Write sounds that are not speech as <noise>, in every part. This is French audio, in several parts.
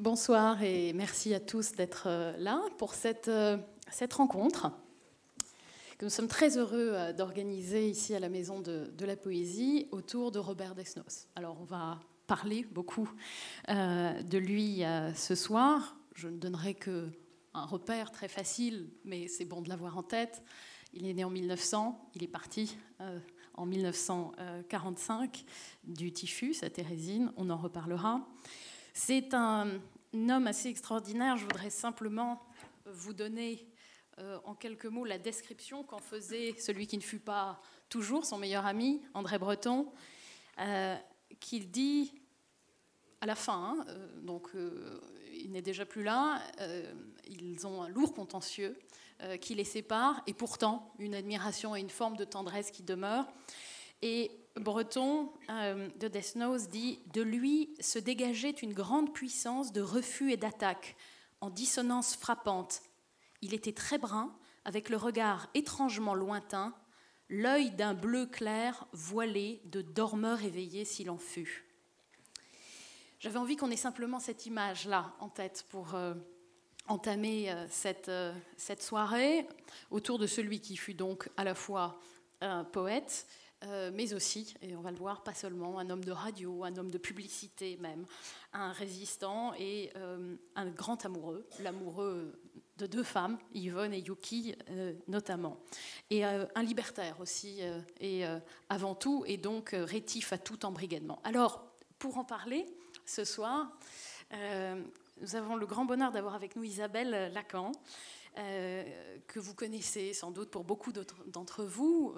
Bonsoir et merci à tous d'être euh, là pour cette, euh, cette rencontre que nous sommes très heureux euh, d'organiser ici à la Maison de, la Poésie autour de Robert Desnos. Alors on va parler beaucoup de lui ce soir. Je ne donnerai que un repère très facile, mais c'est bon de l'avoir en tête. Il est né en 1900, il est parti en 1945 du typhus à Thérésine, on en reparlera. C'est un homme assez extraordinaire. Je voudrais simplement vous donner euh, en quelques mots la description qu'en faisait celui qui ne fut pas toujours son meilleur ami, André Breton, euh, qu'il dit à la fin, hein, euh, donc il n'est déjà plus là, ils ont un lourd contentieux qui les sépare, et pourtant une admiration et une forme de tendresse qui demeure. Et Breton euh, de Desnos dit De lui se dégageait une grande puissance de refus et d'attaque, en dissonance frappante. Il était très brun, avec le regard étrangement lointain, l'œil d'un bleu clair voilé de dormeur éveillé s'il en fut. J'avais envie qu'on ait simplement cette image-là en tête pour euh, entamer euh, cette, cette soirée autour de celui qui fut donc à la fois poète, euh, mais aussi, et on va le voir, pas seulement, un homme de radio, un homme de publicité même, un résistant et euh, un grand amoureux, l'amoureux de deux femmes, Yvonne et Yuki euh, notamment, et un libertaire aussi, et avant tout, et donc rétif à tout embrigadement. Alors, pour en parler ce soir, nous avons le grand bonheur d'avoir avec nous Isabelle Lacan. que vous connaissez sans doute pour beaucoup d'entre vous,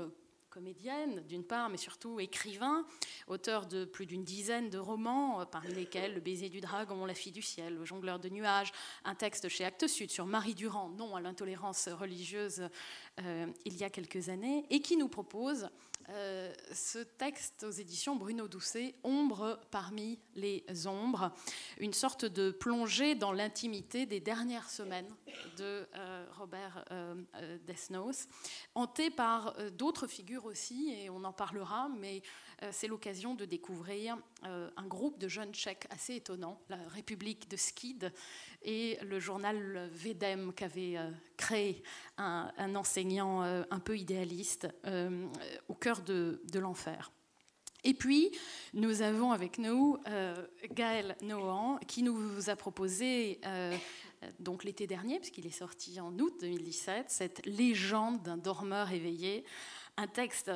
comédienne d'une part, mais surtout écrivain, auteur de plus d'une dizaine de romans, euh, parmi lesquels Le baiser du dragon, La fille du ciel, Le jongleur de nuages, un texte chez Actes Sud sur Marie Durand, non à l'intolérance religieuse, euh, il y a quelques années, et qui nous propose euh, ce texte aux éditions Bruno Doucet, Ombre parmi les ombres, une sorte de plongée dans l'intimité des dernières semaines de Robert Desnos, hanté par d'autres figures aussi, et on en parlera, mais c'est l'occasion de découvrir un groupe de jeunes tchèques assez étonnant, la République de Skid, et le journal Vedem qu'avait euh, créé un, enseignant euh, un peu idéaliste euh, au cœur de, l'enfer. Et puis, nous avons avec nous Gaël Nohan qui nous a proposé, donc l'été dernier, puisqu'il est sorti en août 2017, cette légende d'un dormeur éveillé, un texte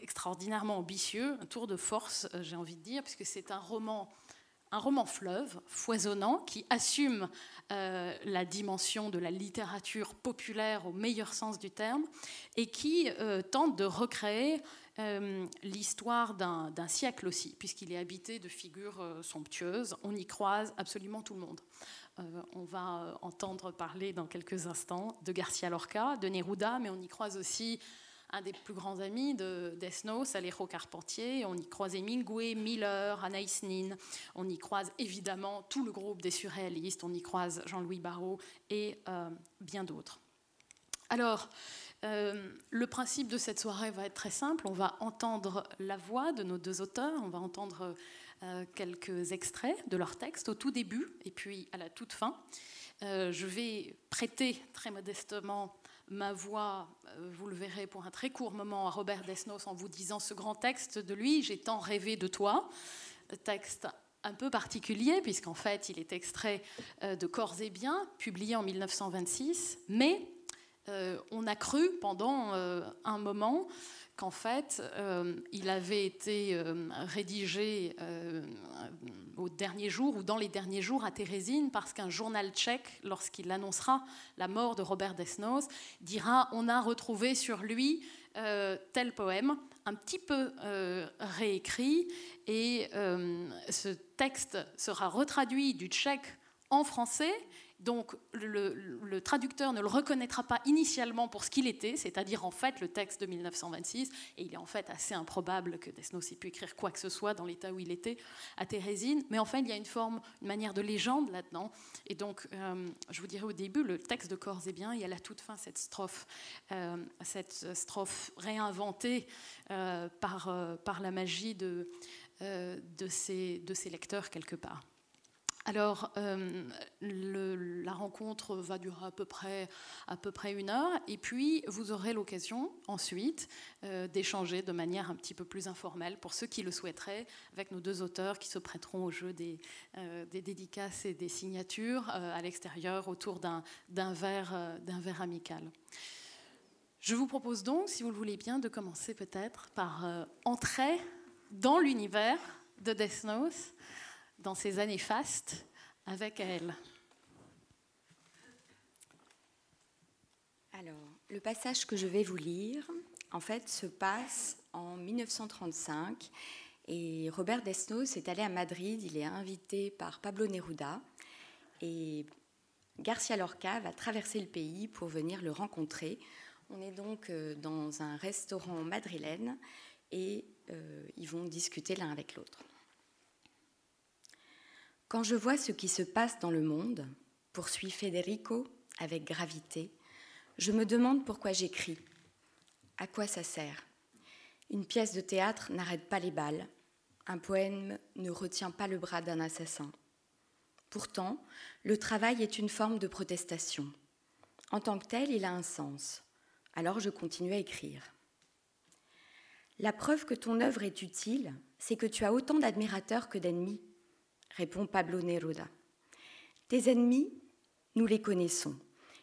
extraordinairement ambitieux, un tour de force, j'ai envie de dire, puisque c'est un roman un roman fleuve foisonnant qui assume euh, la dimension de la littérature populaire au meilleur sens du terme et qui euh, tente de recréer euh, l'histoire d'un siècle aussi, puisqu'il est habité de figures somptueuses. On y croise absolument tout le monde. on va entendre parler dans quelques instants de Garcia Lorca, de Neruda, mais on y croise aussi un des plus grands amis de Desnos, Alejo Carpentier. On y croise Hemingway, Miller, Anaïs Nin. On y croise évidemment tout le groupe des surréalistes. On y croise Jean-Louis Barrault et euh, bien d'autres. Alors, euh, le principe de cette soirée va être très simple. On va entendre la voix de nos deux auteurs. On va entendre euh, quelques extraits de leurs textes au tout début et puis à la toute fin. je vais prêter très modestement ma voix, euh, vous le verrez pour un très court moment, à Robert Desnos en vous disant ce grand texte de lui, J'ai tant rêvé de toi. Texte un peu particulier, puisqu'en fait, il est extrait euh, de Corps et Biens, publié en 1926, mais euh, on a cru pendant un moment qu'en fait, euh, il avait été euh, rédigé euh, au dernier jour ou dans les derniers jours à Thérésine parce qu'un journal tchèque, lorsqu'il annoncera la mort de Robert Desnos, dira on a retrouvé sur lui tel poème, un petit peu réécrit, et ce texte sera retraduit du tchèque en français. Donc le, traducteur ne le reconnaîtra pas initialement pour ce qu'il était, c'est-à-dire en fait le texte de 1926, et il est en fait assez improbable que Desnos ait pu écrire quoi que ce soit dans l'état où il était à Thérésine, mais en fait il y a une forme, une manière de légende là-dedans, et donc euh, je vous dirais au début, le texte de Corps et bien, a à la toute fin cette strophe, euh, cette strophe réinventée euh, par, par la magie de, de, de ses lecteurs quelque part. Alors, euh, la rencontre va durer à peu, près, une heure, et puis vous aurez l'occasion ensuite euh, d'échanger de manière un petit peu plus informelle, pour ceux qui le souhaiteraient, avec nos deux auteurs qui se prêteront au jeu des, euh, dédicaces et des signatures à l'extérieur autour d'un verre, verre amical. Je vous propose donc, si vous le voulez bien, de commencer peut-être par entrer dans l'univers de Death Note dans ces années fastes avec elle. Alors, le passage que je vais vous lire, en fait, se passe en 1935 et Robert Desnos est allé à Madrid, il est invité par Pablo Neruda et Garcia Lorca va traverser le pays pour venir le rencontrer. On est donc euh, dans un restaurant madrilène et euh, ils vont discuter l'un avec l'autre. Quand je vois ce qui se passe dans le monde, poursuit Federico avec gravité, je me demande pourquoi j'écris. À quoi ça sert? Une pièce de théâtre n'arrête pas les balles, un poème ne retient pas le bras d'un assassin. Pourtant, le travail est une forme de protestation. En tant que tel, il a un sens. Alors je continue à écrire. La preuve que ton œuvre est utile, c'est que tu as autant d'admirateurs que d'ennemis répond Pablo Neruda. Tes ennemis, nous les connaissons.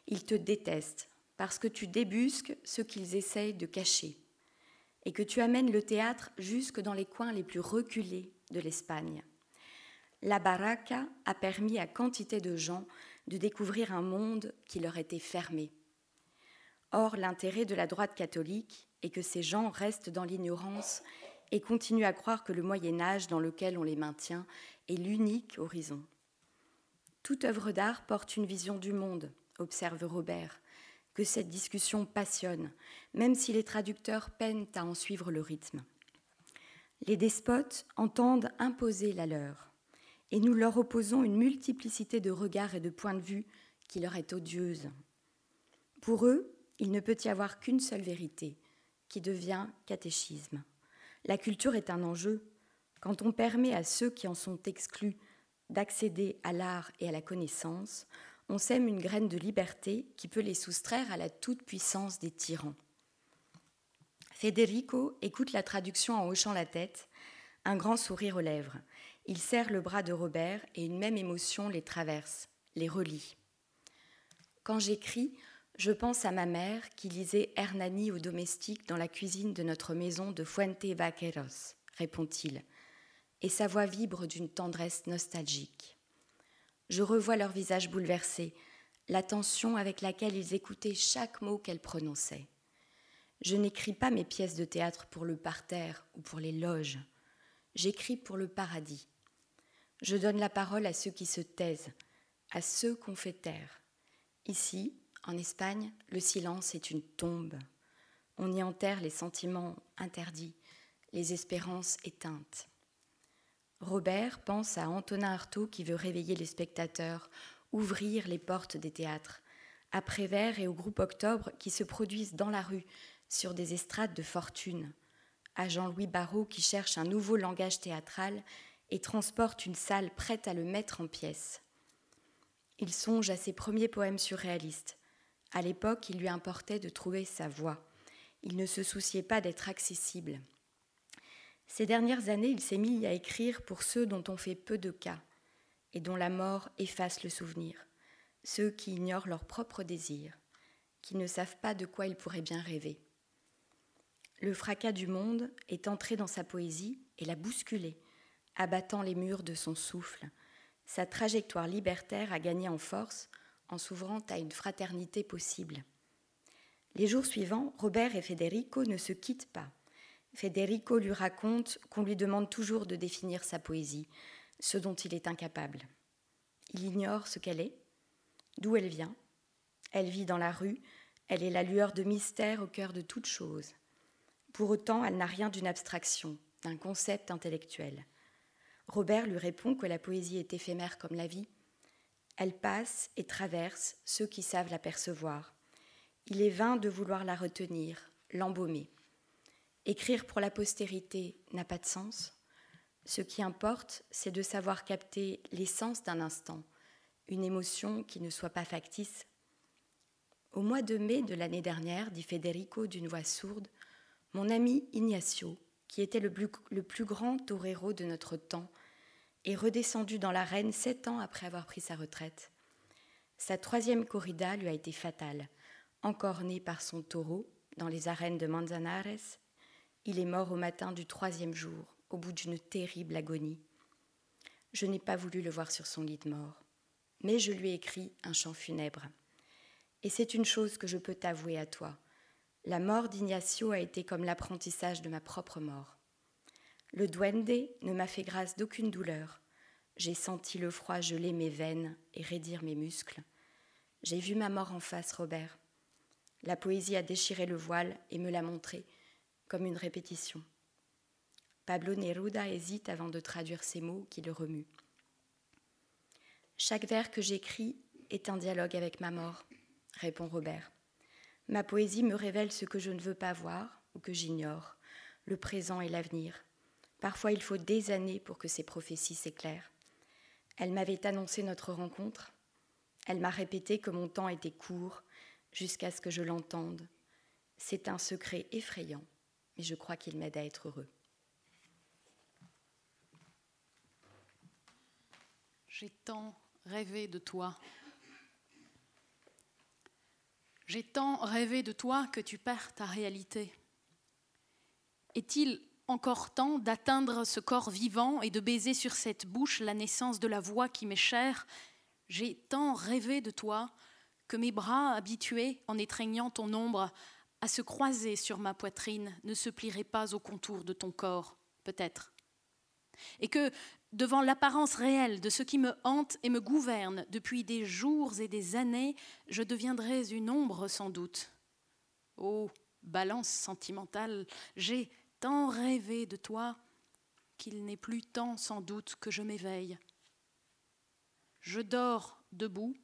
Ils te détestent parce que tu débusques ce qu'ils essayent de cacher et que tu amènes le théâtre jusque dans les coins les plus reculés de l'Espagne. La baraka a permis à quantité de gens de découvrir un monde qui leur était fermé. Or, l'intérêt de la droite catholique est que ces gens restent dans l'ignorance et continuent à croire que le Moyen Âge dans lequel on les maintient est l'unique horizon. Toute œuvre d'art porte une vision du monde, observe Robert, que cette discussion passionne, même si les traducteurs peinent à en suivre le rythme. Les despotes entendent imposer la leur, et nous leur opposons une multiplicité de regards et de points de vue qui leur est odieuse. Pour eux, il ne peut y avoir qu'une seule vérité, qui devient catéchisme. La culture est un enjeu, quand on permet à ceux qui en sont exclus d'accéder à l'art et à la connaissance, on sème une graine de liberté qui peut les soustraire à la toute-puissance des tyrans. Federico écoute la traduction en hochant la tête, un grand sourire aux lèvres. Il serre le bras de Robert et une même émotion les traverse, les relie. Quand j'écris, je pense à ma mère qui lisait Hernani au domestique dans la cuisine de notre maison de Fuente Vaqueros, répond-il, et sa voix vibre d'une tendresse nostalgique. Je revois leur visage bouleversé, l'attention avec laquelle ils écoutaient chaque mot qu'elle prononçait. Je n'écris pas mes pièces de théâtre pour le parterre ou pour les loges. J'écris pour le paradis. Je donne la parole à ceux qui se taisent, à ceux qu'on fait taire. Ici, en Espagne, le silence est une tombe. On y enterre les sentiments interdits, les espérances éteintes. Robert pense à Antonin Artaud qui veut réveiller les spectateurs, ouvrir les portes des théâtres, à Prévert et au groupe Octobre qui se produisent dans la rue sur des estrades de fortune, à Jean-Louis Barrault qui cherche un nouveau langage théâtral et transporte une salle prête à le mettre en pièces. Il songe à ses premiers poèmes surréalistes. À l'époque, il lui importait de trouver sa voix. Il ne se souciait pas d'être accessible. Ces dernières années, il s'est mis à écrire pour ceux dont on fait peu de cas et dont la mort efface le souvenir, ceux qui ignorent leurs propres désirs, qui ne savent pas de quoi ils pourraient bien rêver. Le fracas du monde est entré dans sa poésie et l'a bousculé, abattant les murs de son souffle. Sa trajectoire libertaire a gagné en force en s'ouvrant à une fraternité possible. Les jours suivants, Robert et Federico ne se quittent pas. Federico lui raconte qu'on lui demande toujours de définir sa poésie, ce dont il est incapable. Il ignore ce qu'elle est, d'où elle vient. Elle vit dans la rue, elle est la lueur de mystère au cœur de toute chose. Pour autant, elle n'a rien d'une abstraction, d'un concept intellectuel. Robert lui répond que la poésie est éphémère comme la vie. Elle passe et traverse ceux qui savent la percevoir. Il est vain de vouloir la retenir, l'embaumer. Écrire pour la postérité n'a pas de sens. Ce qui importe, c'est de savoir capter l'essence d'un instant, une émotion qui ne soit pas factice. Au mois de mai de l'année dernière, dit Federico d'une voix sourde, mon ami Ignacio, qui était le plus, le plus grand torero de notre temps, est redescendu dans l'arène sept ans après avoir pris sa retraite. Sa troisième corrida lui a été fatale. Encore né par son taureau dans les arènes de Manzanares, il est mort au matin du troisième jour, au bout d'une terrible agonie. Je n'ai pas voulu le voir sur son lit de mort, mais je lui ai écrit un chant funèbre. Et c'est une chose que je peux t'avouer à toi. La mort d'Ignacio a été comme l'apprentissage de ma propre mort. Le duende ne m'a fait grâce d'aucune douleur. J'ai senti le froid geler mes veines et raidir mes muscles. J'ai vu ma mort en face, Robert. La poésie a déchiré le voile et me l'a montré, comme une répétition. Pablo Neruda hésite avant de traduire ces mots qui le remuent. Chaque vers que j'écris est un dialogue avec ma mort, répond Robert. Ma poésie me révèle ce que je ne veux pas voir ou que j'ignore, le présent et l'avenir. Parfois il faut des années pour que ces prophéties s'éclairent. Elle m'avait annoncé notre rencontre. Elle m'a répété que mon temps était court jusqu'à ce que je l'entende. C'est un secret effrayant, mais je crois qu'il m'aide à être heureux. J'ai tant rêvé de toi. J'ai tant rêvé de toi que tu perds ta réalité. Est-il encore temps d'atteindre ce corps vivant et de baiser sur cette bouche la naissance de la voix qui m'est chère J'ai tant rêvé de toi que mes bras, habitués, en étreignant ton ombre, à se croiser sur ma poitrine, ne se plieraient pas au contour de ton corps, peut-être. Et que, devant l'apparence réelle de ce qui me hante et me gouverne depuis des jours et des années, je deviendrais une ombre sans doute. Oh, balance sentimentale, j'ai tant rêvé de toi qu'il n'est plus temps sans doute que je m'éveille. Je dors debout,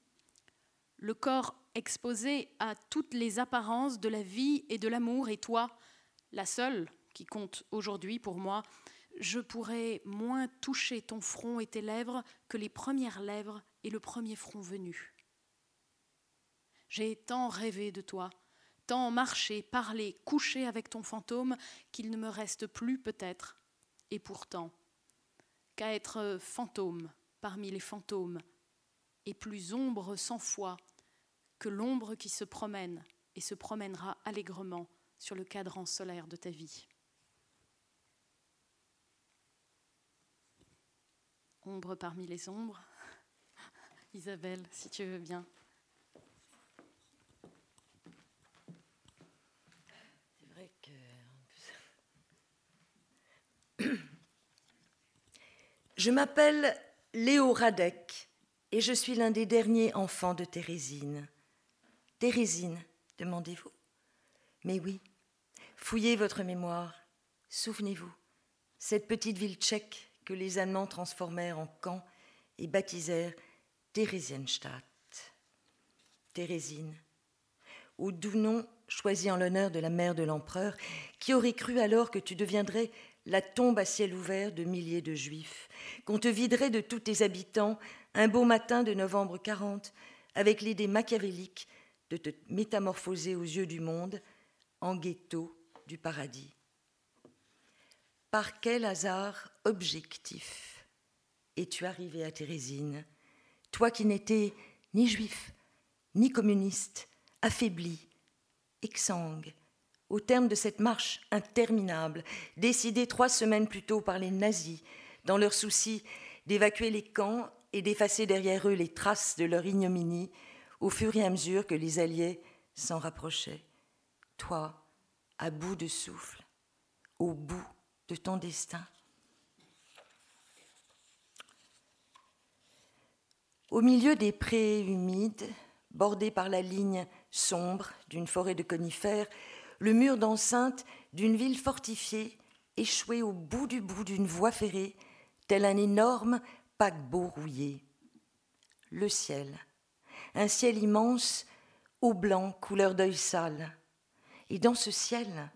le corps exposé à toutes les apparences de la vie et de l'amour, et toi, la seule qui compte aujourd'hui pour moi, je pourrais moins toucher ton front et tes lèvres que les premières lèvres et le premier front venu. J'ai tant rêvé de toi, tant marcher, parler, coucher avec ton fantôme qu'il ne me reste plus peut-être, et pourtant, qu'à être fantôme parmi les fantômes, et plus ombre cent fois que l'ombre qui se promène et se promènera allègrement sur le cadran solaire de ta vie. Ombre parmi les ombres. <laughs> Isabelle, si tu veux bien. Je m'appelle Léo Radek et je suis l'un des derniers enfants de Thérésine. Thérésine, demandez-vous? Mais oui, fouillez votre mémoire, souvenez-vous, cette petite ville tchèque que les Allemands transformèrent en camp et baptisèrent Theresienstadt. Thérésine, au doux nom choisi en l'honneur de la mère de l'empereur, qui aurait cru alors que tu deviendrais la tombe à ciel ouvert de milliers de juifs, qu'on te viderait de tous tes habitants un beau matin de novembre 40, avec l'idée machiavélique de te métamorphoser aux yeux du monde en ghetto du paradis. Par quel hasard objectif es-tu arrivé à Thérésine, toi qui n'étais ni juif, ni communiste, affaibli, exsangue, au terme de cette marche interminable, décidée trois semaines plus tôt par les nazis, dans leur souci d'évacuer les camps et d'effacer derrière eux les traces de leur ignominie, au fur et à mesure que les Alliés s'en rapprochaient. Toi, à bout de souffle, au bout de ton destin. Au milieu des prés humides, bordés par la ligne sombre d'une forêt de conifères, le mur d'enceinte d'une ville fortifiée, échoué au bout du bout d'une voie ferrée, tel un énorme paquebot rouillé. Le ciel, un ciel immense, au blanc, couleur d'œil sale. Et dans ce ciel,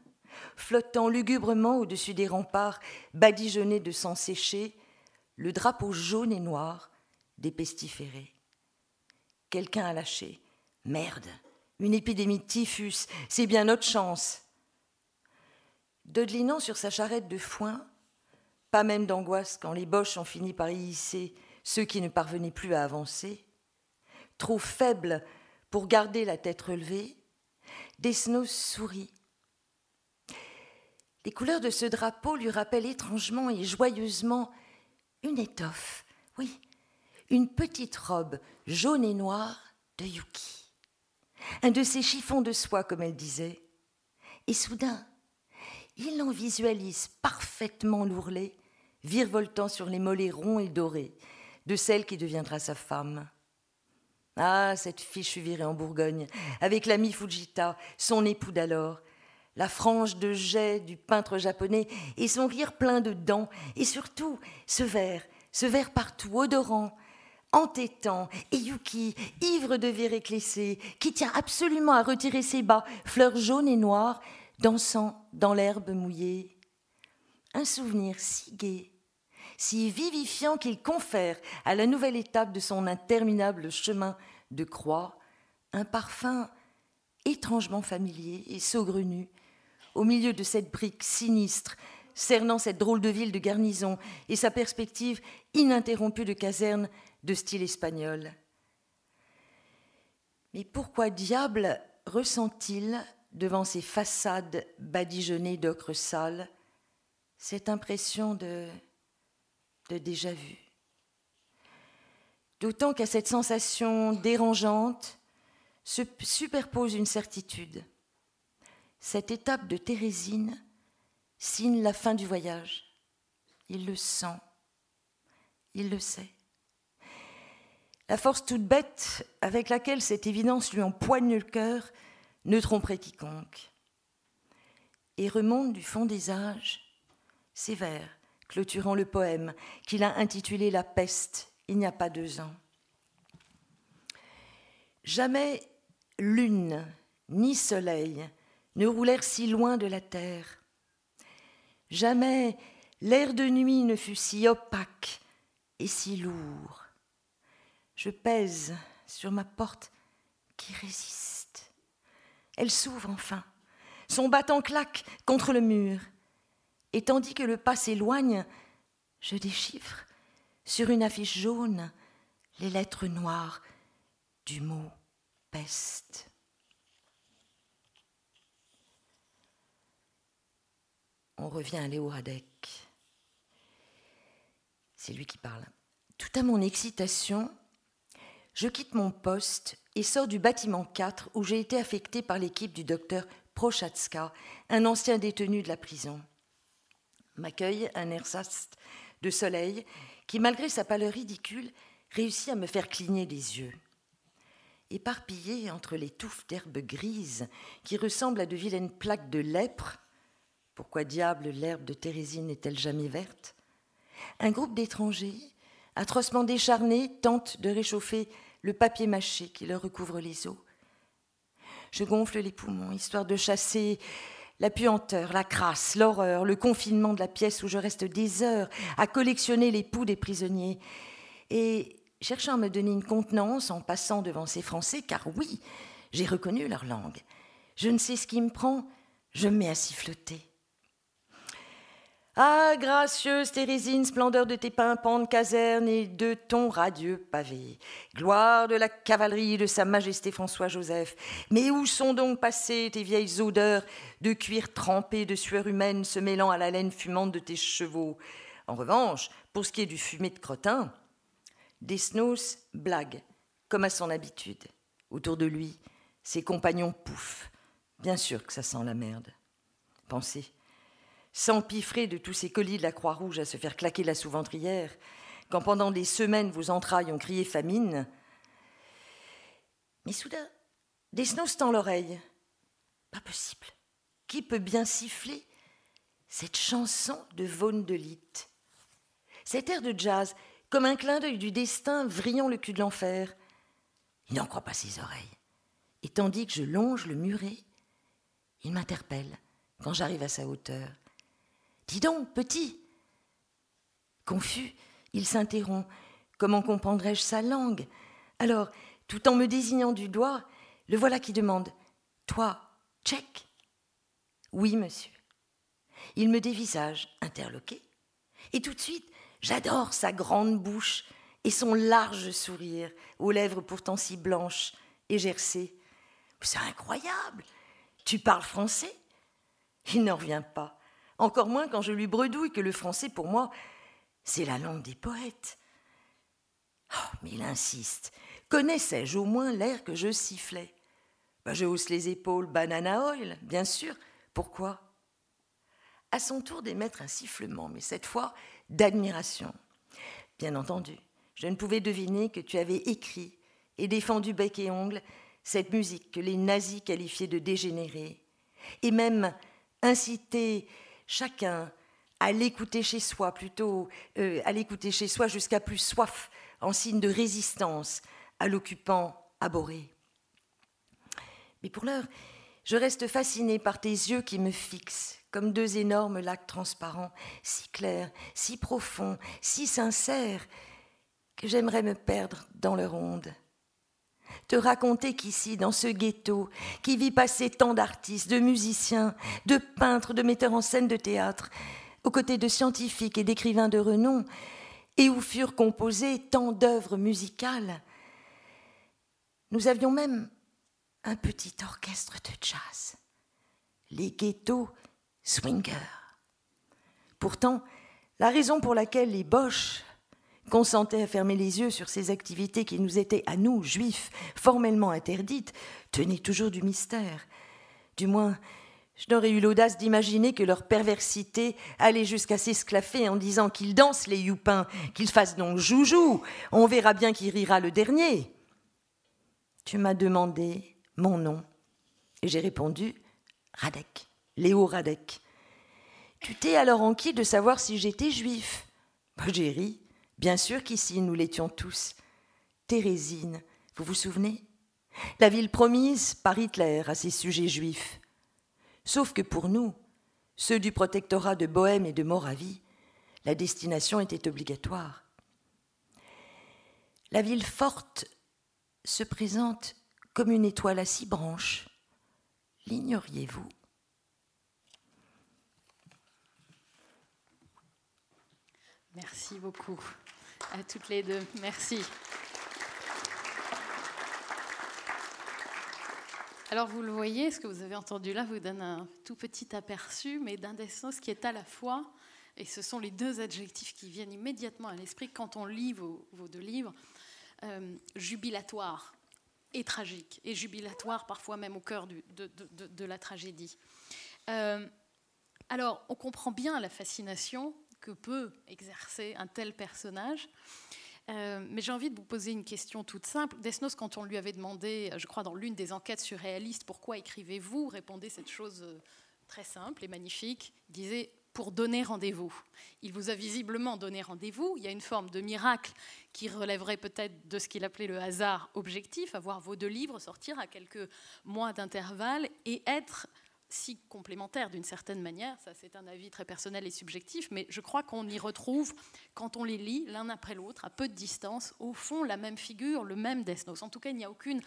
flottant lugubrement au-dessus des remparts badigeonnés de sang séché, le drapeau jaune et noir des pestiférés. Quelqu'un a lâché. Merde, une épidémie de typhus, c'est bien notre chance. Dodelinant sur sa charrette de foin, pas même d'angoisse quand les boches ont fini par y hisser ceux qui ne parvenaient plus à avancer, trop faible pour garder la tête relevée, Desnos sourit. Les couleurs de ce drapeau lui rappellent étrangement et joyeusement une étoffe, oui, une petite robe jaune et noire de Yuki. Un de ces chiffons de soie, comme elle disait. Et soudain, il en visualise parfaitement l'ourlet, virevoltant sur les mollets ronds et dorés de celle qui deviendra sa femme. Ah, cette fichue virée en Bourgogne, avec l'ami Fujita, son époux d'alors, la frange de jet du peintre japonais et son rire plein de dents, et surtout ce verre, ce verre partout, odorant, entêtant, et Yuki, ivre de verre éclaissé, qui tient absolument à retirer ses bas, fleurs jaunes et noires, dansant dans l'herbe mouillée. Un souvenir si gai, si vivifiant qu'il confère à la nouvelle étape de son interminable chemin de croix un parfum étrangement familier et saugrenu, au milieu de cette brique sinistre cernant cette drôle de ville de garnison et sa perspective ininterrompue de caserne de style espagnol. Mais pourquoi diable ressent-il, devant ces façades badigeonnées d'ocre sale, cette impression de de déjà-vu? D'autant qu'à cette sensation dérangeante se superpose une certitude. Cette étape de Thérésine signe la fin du voyage. Il le sent, il le sait. La force toute bête avec laquelle cette évidence lui empoigne le cœur ne tromperait quiconque. Et remonte du fond des âges ces vers clôturant le poème qu'il a intitulé La peste, il n'y a pas deux ans. Jamais lune ni soleil ne roulèrent si loin de la terre. Jamais l'air de nuit ne fut si opaque et si lourd. Je pèse sur ma porte qui résiste. Elle s'ouvre enfin. Son battant claque contre le mur et tandis que le pas s'éloigne, je déchiffre sur une affiche jaune les lettres noires du mot peste. On revient à Léo Radek. C'est lui qui parle. Tout à mon excitation, je quitte mon poste et sors du bâtiment 4 où j'ai été affecté par l'équipe du docteur Prochatska, un ancien détenu de la prison m'accueille un ersatz de soleil qui, malgré sa pâleur ridicule, réussit à me faire cligner des yeux. Éparpillé entre les touffes d'herbes grises qui ressemblent à de vilaines plaques de lèpre, pourquoi diable l'herbe de Thérésine n'est-elle jamais verte? Un groupe d'étrangers, atrocement décharnés, tente de réchauffer le papier mâché qui leur recouvre les os. Je gonfle les poumons, histoire de chasser la puanteur, la crasse, l'horreur, le confinement de la pièce où je reste des heures à collectionner les poux des prisonniers. Et cherchant à me donner une contenance en passant devant ces Français, car oui, j'ai reconnu leur langue. Je ne sais ce qui me prend, je me mets à siffloter. Ah, gracieuse Thérésine, splendeur de tes pimpantes casernes et de ton radieux pavé. Gloire de la cavalerie de Sa Majesté François-Joseph. Mais où sont donc passées tes vieilles odeurs de cuir trempé de sueur humaine se mêlant à la laine fumante de tes chevaux? En revanche, pour ce qui est du fumet de crottin, Desnos blague, comme à son habitude. Autour de lui, ses compagnons pouffent. Bien sûr que ça sent la merde. Pensez s'empiffrer de tous ces colis de la Croix-Rouge à se faire claquer la sous-ventrière, quand pendant des semaines vos entrailles ont crié famine. Mais soudain, Desnos tend l'oreille. Pas possible. Qui peut bien siffler cette chanson de Vaughan de Cet air de jazz, comme un clin d'œil du destin vrillant le cul de l'enfer. Il n'en croit pas ses oreilles. Et tandis que je longe le muret, il m'interpelle quand j'arrive à sa hauteur. Dis donc, petit Confus, il s'interrompt. Comment comprendrais-je sa langue? Alors, tout en me désignant du doigt, le voilà qui demande Toi, tchèque? Oui, monsieur. Il me dévisage, interloqué. Et tout de suite, j'adore sa grande bouche et son large sourire, aux lèvres pourtant si blanches et gercées. C'est incroyable Tu parles français? Il n'en revient pas. Encore moins quand je lui bredouille que le français, pour moi, c'est la langue des poètes. Oh, mais il insiste. Connaissais-je au moins l'air que je sifflais? Ben, Je hausse les épaules, banana oil, bien sûr. Pourquoi? À son tour d'émettre un sifflement, mais cette fois d'admiration. Bien entendu, je ne pouvais deviner que tu avais écrit et défendu bec et ongle cette musique que les nazis qualifiaient de dégénérée, et même incité chacun à l'écouter chez soi, plutôt euh, à l'écouter chez soi jusqu'à plus soif, en signe de résistance à l'occupant abhorré. Mais pour l'heure, je reste fascinée par tes yeux qui me fixent, comme deux énormes lacs transparents, si clairs, si profonds, si sincères, que j'aimerais me perdre dans leur onde. Te raconter qu'ici, dans ce ghetto, qui vit passer tant d'artistes, de musiciens, de peintres, de metteurs en scène de théâtre, aux côtés de scientifiques et d'écrivains de renom, et où furent composées tant d'œuvres musicales, nous avions même un petit orchestre de jazz, les ghettos swingers. Pourtant, la raison pour laquelle les Boches consentaient à fermer les yeux sur ces activités qui nous étaient, à nous, juifs, formellement interdites, tenait toujours du mystère. Du moins, je n'aurais eu l'audace d'imaginer que leur perversité allait jusqu'à s'esclaffer en disant qu'ils dansent les youpins, qu'ils fassent donc joujou, on verra bien qui rira le dernier. Tu m'as demandé mon nom et j'ai répondu Radek, Léo Radek. Tu t'es alors enquis de savoir si j'étais juif. J'ai ri. Bien sûr qu'ici nous l'étions tous. Thérésine, vous vous souvenez? La ville promise par Hitler à ses sujets juifs. Sauf que pour nous, ceux du protectorat de Bohême et de Moravie, la destination était obligatoire. La ville forte se présente comme une étoile à six branches. L'ignoriez-vous? Merci beaucoup à toutes les deux. Merci. Alors vous le voyez, ce que vous avez entendu là vous donne un tout petit aperçu, mais d'un sens qui est à la fois, et ce sont les deux adjectifs qui viennent immédiatement à l'esprit quand on lit vos, deux livres, euh, jubilatoire et tragique, et jubilatoire parfois même au cœur de, la tragédie. Euh, alors on comprend bien la fascination que peut exercer un tel personnage. Euh, mais j'ai envie de vous poser une question toute simple. Desnos, quand on lui avait demandé, je crois dans l'une des enquêtes surréalistes, pourquoi écrivez-vous, répondait cette chose euh, très simple et magnifique. Il disait pour donner rendez-vous. Il vous a visiblement donné rendez-vous. Il y a une forme de miracle qui relèverait peut-être de ce qu'il appelait le hasard objectif, avoir vos deux livres sortir à quelques mois d'intervalle et être si complémentaires d'une certaine manière. Ça, c'est un avis très personnel et subjectif, mais je crois qu'on y retrouve, quand on les lit l'un après l'autre, à peu de distance, au fond, la même figure, le même Desnos. En tout cas, il n'y a aucune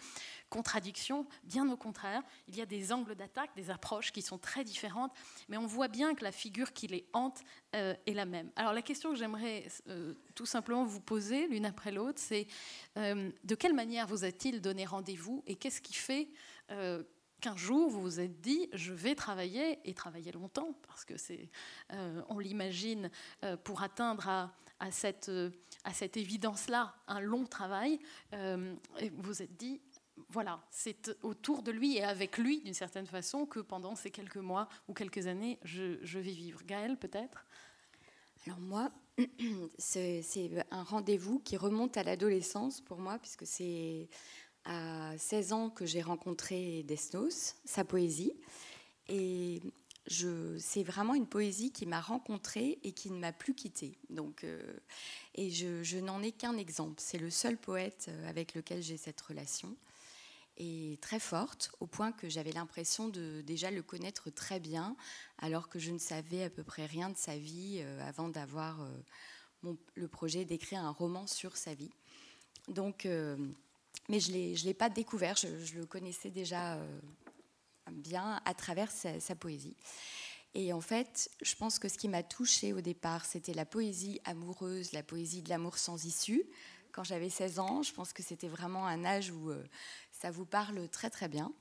contradiction, bien au contraire. Il y a des angles d'attaque, des approches qui sont très différentes, mais on voit bien que la figure qui les hante euh, est la même. Alors, la question que j'aimerais euh, tout simplement vous poser, l'une après l'autre, c'est euh, de quelle manière vous a-t-il donné rendez-vous et qu'est-ce qui fait qu'un jour vous vous êtes dit je vais travailler et travailler longtemps parce que c'est euh, on l'imagine euh, pour atteindre à, cette, euh, à cette évidence là un long travail vous vous êtes dit voilà c'est autour de lui et avec lui d'une certaine façon que pendant ces quelques mois ou quelques années je, je vais vivre. Gaëlle peut-être? Alors moi <clears throat> c'est un rendez-vous qui remonte à l'adolescence pour moi puisque c'est à 16 ans que j'ai rencontré Desnos, sa poésie. Et c'est vraiment une poésie qui m'a rencontrée et qui ne m'a plus quittée. Donc, euh, et je, n'en ai qu'un exemple. C'est le seul poète euh, avec lequel j'ai cette relation. et très forte, au point que j'avais l'impression de déjà le connaître très bien, alors que je ne savais à peu près rien de sa vie euh, avant d'avoir le projet d'écrire un roman sur sa vie. Donc, mais je ne l'ai pas découvert, je, le connaissais déjà bien à travers sa, poésie. Et en fait, je pense que ce qui m'a touchée au départ, c'était la poésie amoureuse, la poésie de l'amour sans issue. Quand j'avais 16 ans, je pense que c'était vraiment un âge où ça vous parle très très bien.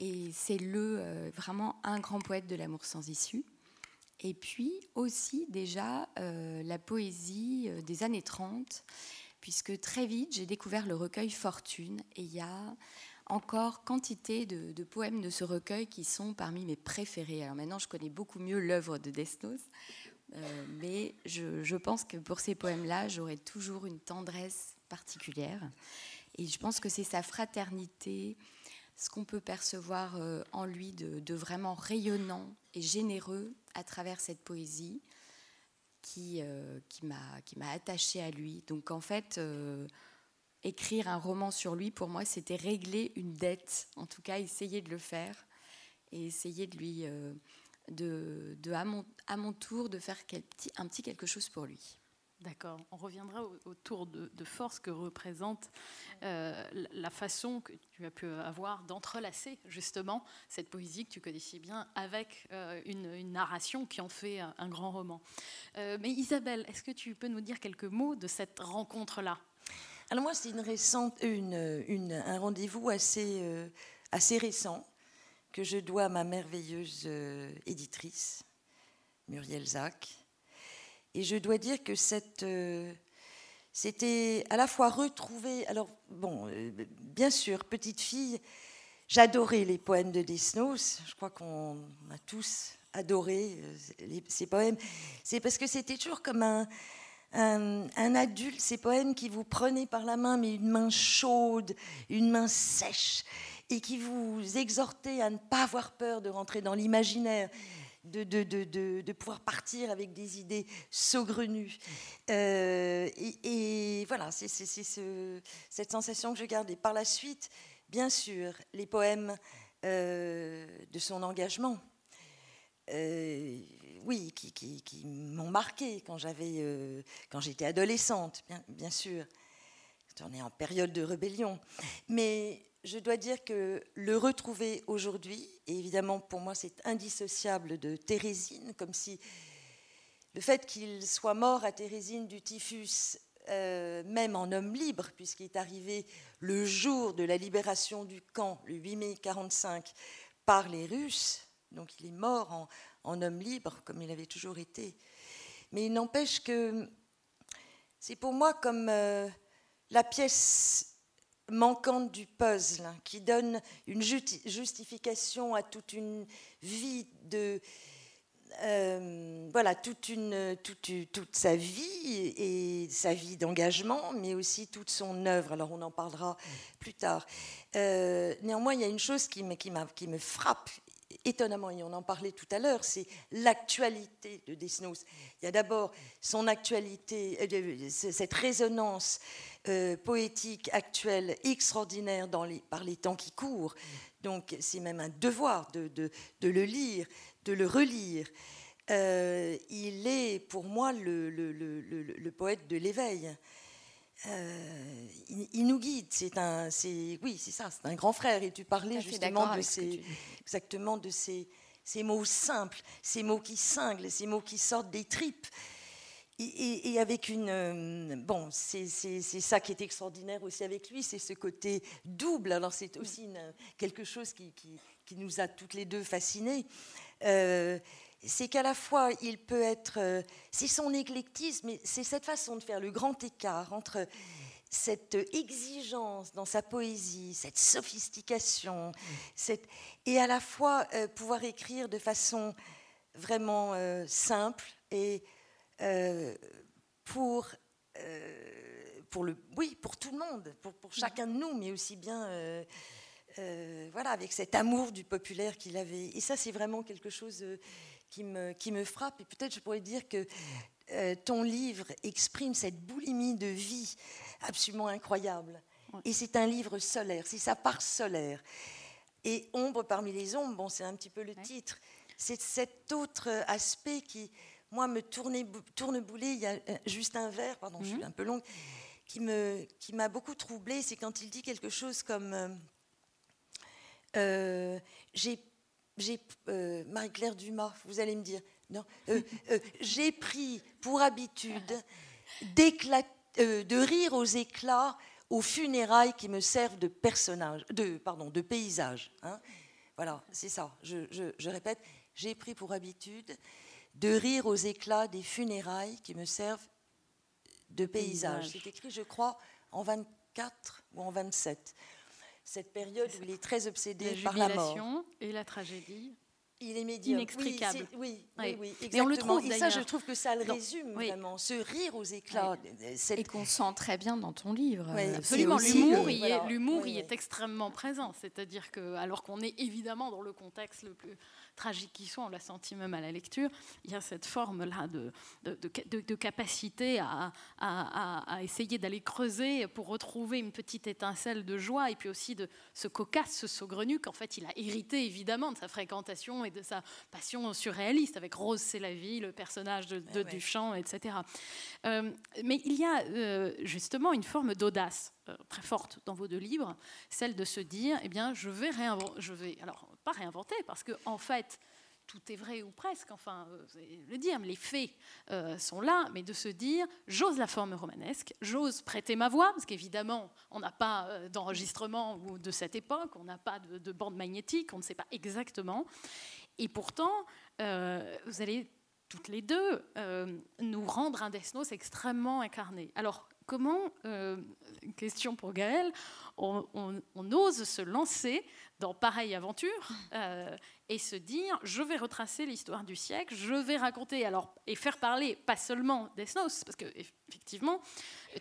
Et c'est le euh, vraiment un grand poète de l'amour sans issue. Et puis aussi déjà euh, la poésie euh, des années 30, puisque très vite j'ai découvert le recueil Fortune et il y a encore quantité de, poèmes de ce recueil qui sont parmi mes préférés. Alors maintenant je connais beaucoup mieux l'œuvre de Desnos, mais je, je pense que pour ces poèmes-là j'aurai toujours une tendresse particulière. Et je pense que c'est sa fraternité, ce qu'on peut percevoir euh, en lui de, vraiment rayonnant et généreux à travers cette poésie qui, euh, qui m'a attaché à lui. Donc en fait, euh, écrire un roman sur lui, pour moi, c'était régler une dette, en tout cas essayer de le faire et essayer de lui, de, de à, mon, à, mon, tour, de faire un petit quelque chose pour lui. D'accord. On reviendra autour de, force que représente euh, la façon que tu as pu avoir d'entrelacer justement cette poésie que tu connaissais bien avec euh, une, narration qui en fait un, grand roman. Euh, mais Isabelle, est-ce que tu peux nous dire quelques mots de cette rencontre-là? Alors moi, c'est une récente, un rendez-vous assez récent que je dois à ma merveilleuse éditrice, Muriel Zach et je dois dire que euh, c'était à la fois retrouver. Alors, bon, euh, bien sûr, petite fille, j'adorais les poèmes de Desnos. Je crois qu'on a tous adoré euh, ces poèmes. C'est parce que c'était toujours comme un, un, adulte, ces poèmes qui vous prenaient par la main, mais une main chaude, une main sèche, et qui vous exhortaient à ne pas avoir peur de rentrer dans l'imaginaire de, de, de, de, pouvoir partir avec des idées saugrenues. Euh, et, voilà, c'est ce, cette sensation que je garde. Et par la suite, bien sûr, les poèmes euh, de son engagement. Euh, oui, qui, qui, qui m'ont marqué quand j'avais, quand j'étais adolescente, bien, bien sûr. On est en période de rébellion, mais je dois dire que le retrouver aujourd'hui, et évidemment pour moi c'est indissociable de Thérésine, comme si le fait qu'il soit mort à Thérésine du typhus, euh, même en homme libre, puisqu'il est arrivé le jour de la libération du camp, le 8 mai 45, par les Russes, donc il est mort en, homme libre, comme il avait toujours été. Mais il n'empêche que c'est pour moi comme euh, la pièce manquante du puzzle, hein, qui donne une justification à toute une vie de... Euh, voilà, toute, une, toute, sa vie et sa vie d'engagement, mais aussi toute son œuvre. Alors on en parlera plus tard. Euh, néanmoins, il y a une chose qui me, qui me frappe étonnamment, et on en parlait tout à l'heure, c'est l'actualité de Desnos. Il y a d'abord son actualité, euh, cette résonance euh, poétique actuelle extraordinaire par les temps qui courent. Donc c'est même un devoir de, le lire, de le relire. Euh, il est pour moi le poète de l'éveil. Euh, il, nous guide. C'est un, c'est, oui, c'est ça. C'est un grand frère. Et tu parlais justement de ces, exactement de ces, ces mots simples, ces mots qui cinglent, ces mots qui sortent des tripes. Et, avec une euh, bon, c'est, c'est, c'est ça qui est extraordinaire aussi avec lui, c'est ce côté double. Alors c'est aussi quelque chose qui, qui, qui, nous a toutes les deux fascinés. Euh, c'est qu'à la fois, il peut être. Euh, c'est son éclectisme, c'est cette façon de faire le grand écart entre cette exigence dans sa poésie, cette sophistication, et à la fois euh, pouvoir écrire de façon vraiment euh, simple et pour, pour, le, oui, pour tout le monde, pour, pour, chacun de nous, mais aussi bien. voilà, avec cet amour du populaire qu'il avait. Et ça, c'est vraiment quelque chose qui me, qui me frappe. Et peut-être je pourrais dire que euh, ton livre exprime cette boulimie de vie absolument incroyable. Et c'est un livre solaire, c'est sa part solaire. Et Ombre parmi les ombres, bon, c'est un petit peu le titre. C'est cet autre aspect qui, moi, me tourne, tourne boulet. Il y a euh, juste un vers, pardon, je suis mhm. un peu longue, qui m'a qui beaucoup troublée. C'est quand il dit quelque chose comme euh, euh, J'ai. Marie-Claire Dumas, vous allez me dire. Non, j'ai pris pour habitude de rire aux éclats aux funérailles qui me servent de personnage, de, pardon, de paysage. Hein. Voilà, c'est ça. Je, je répète, j'ai pris pour habitude de rire aux éclats des funérailles qui me servent de paysage. C'est écrit, je crois, en 24 ou en 27. Cette période où il est très obsédé par la mort. et la tragédie. Il est médiocre. Inextricable. Oui, oui, oui, exactement. Et, on le trouve, et ça, je trouve que ça le résume vraiment, ce rire aux éclats. Et qu'on sent très bien dans ton livre. Absolument, l'humour y, est, est extrêmement présent. C'est-à-dire que, alors qu'on est évidemment dans le contexte le plus tragique qui soit, on l'a senti même à la lecture, il y a cette forme-là de, de, capacité à, à, essayer d'aller creuser pour retrouver une petite étincelle de joie et puis aussi de ce cocasse, ce saugrenu qu'en fait il a hérité évidemment de sa fréquentation et de sa passion surréaliste avec Rose c'est la vie, le personnage de, eh Duchamp, etc. Euh, mais il y a euh, justement une forme d'audace euh, très forte dans vos deux livres, celle de se dire, eh bien, je vais réinventer, je vais, alors pas parce que en fait, tout est vrai ou presque, enfin, euh, le dire, les faits euh, sont là, mais de se dire, j'ose la forme romanesque, j'ose prêter ma voix, parce qu'évidemment, on n'a pas d'enregistrement de cette époque, on n'a pas de, bande magnétique, on ne sait pas exactement, et pourtant, vous allez toutes les deux nous rendre un Desnos extrêmement incarné. Alors, comment, euh, question pour Gaël, on, ose se lancer dans pareille aventure euh, et se dire je vais retracer l'histoire du siècle, je vais raconter alors et faire parler pas seulement Desnos parce que effectivement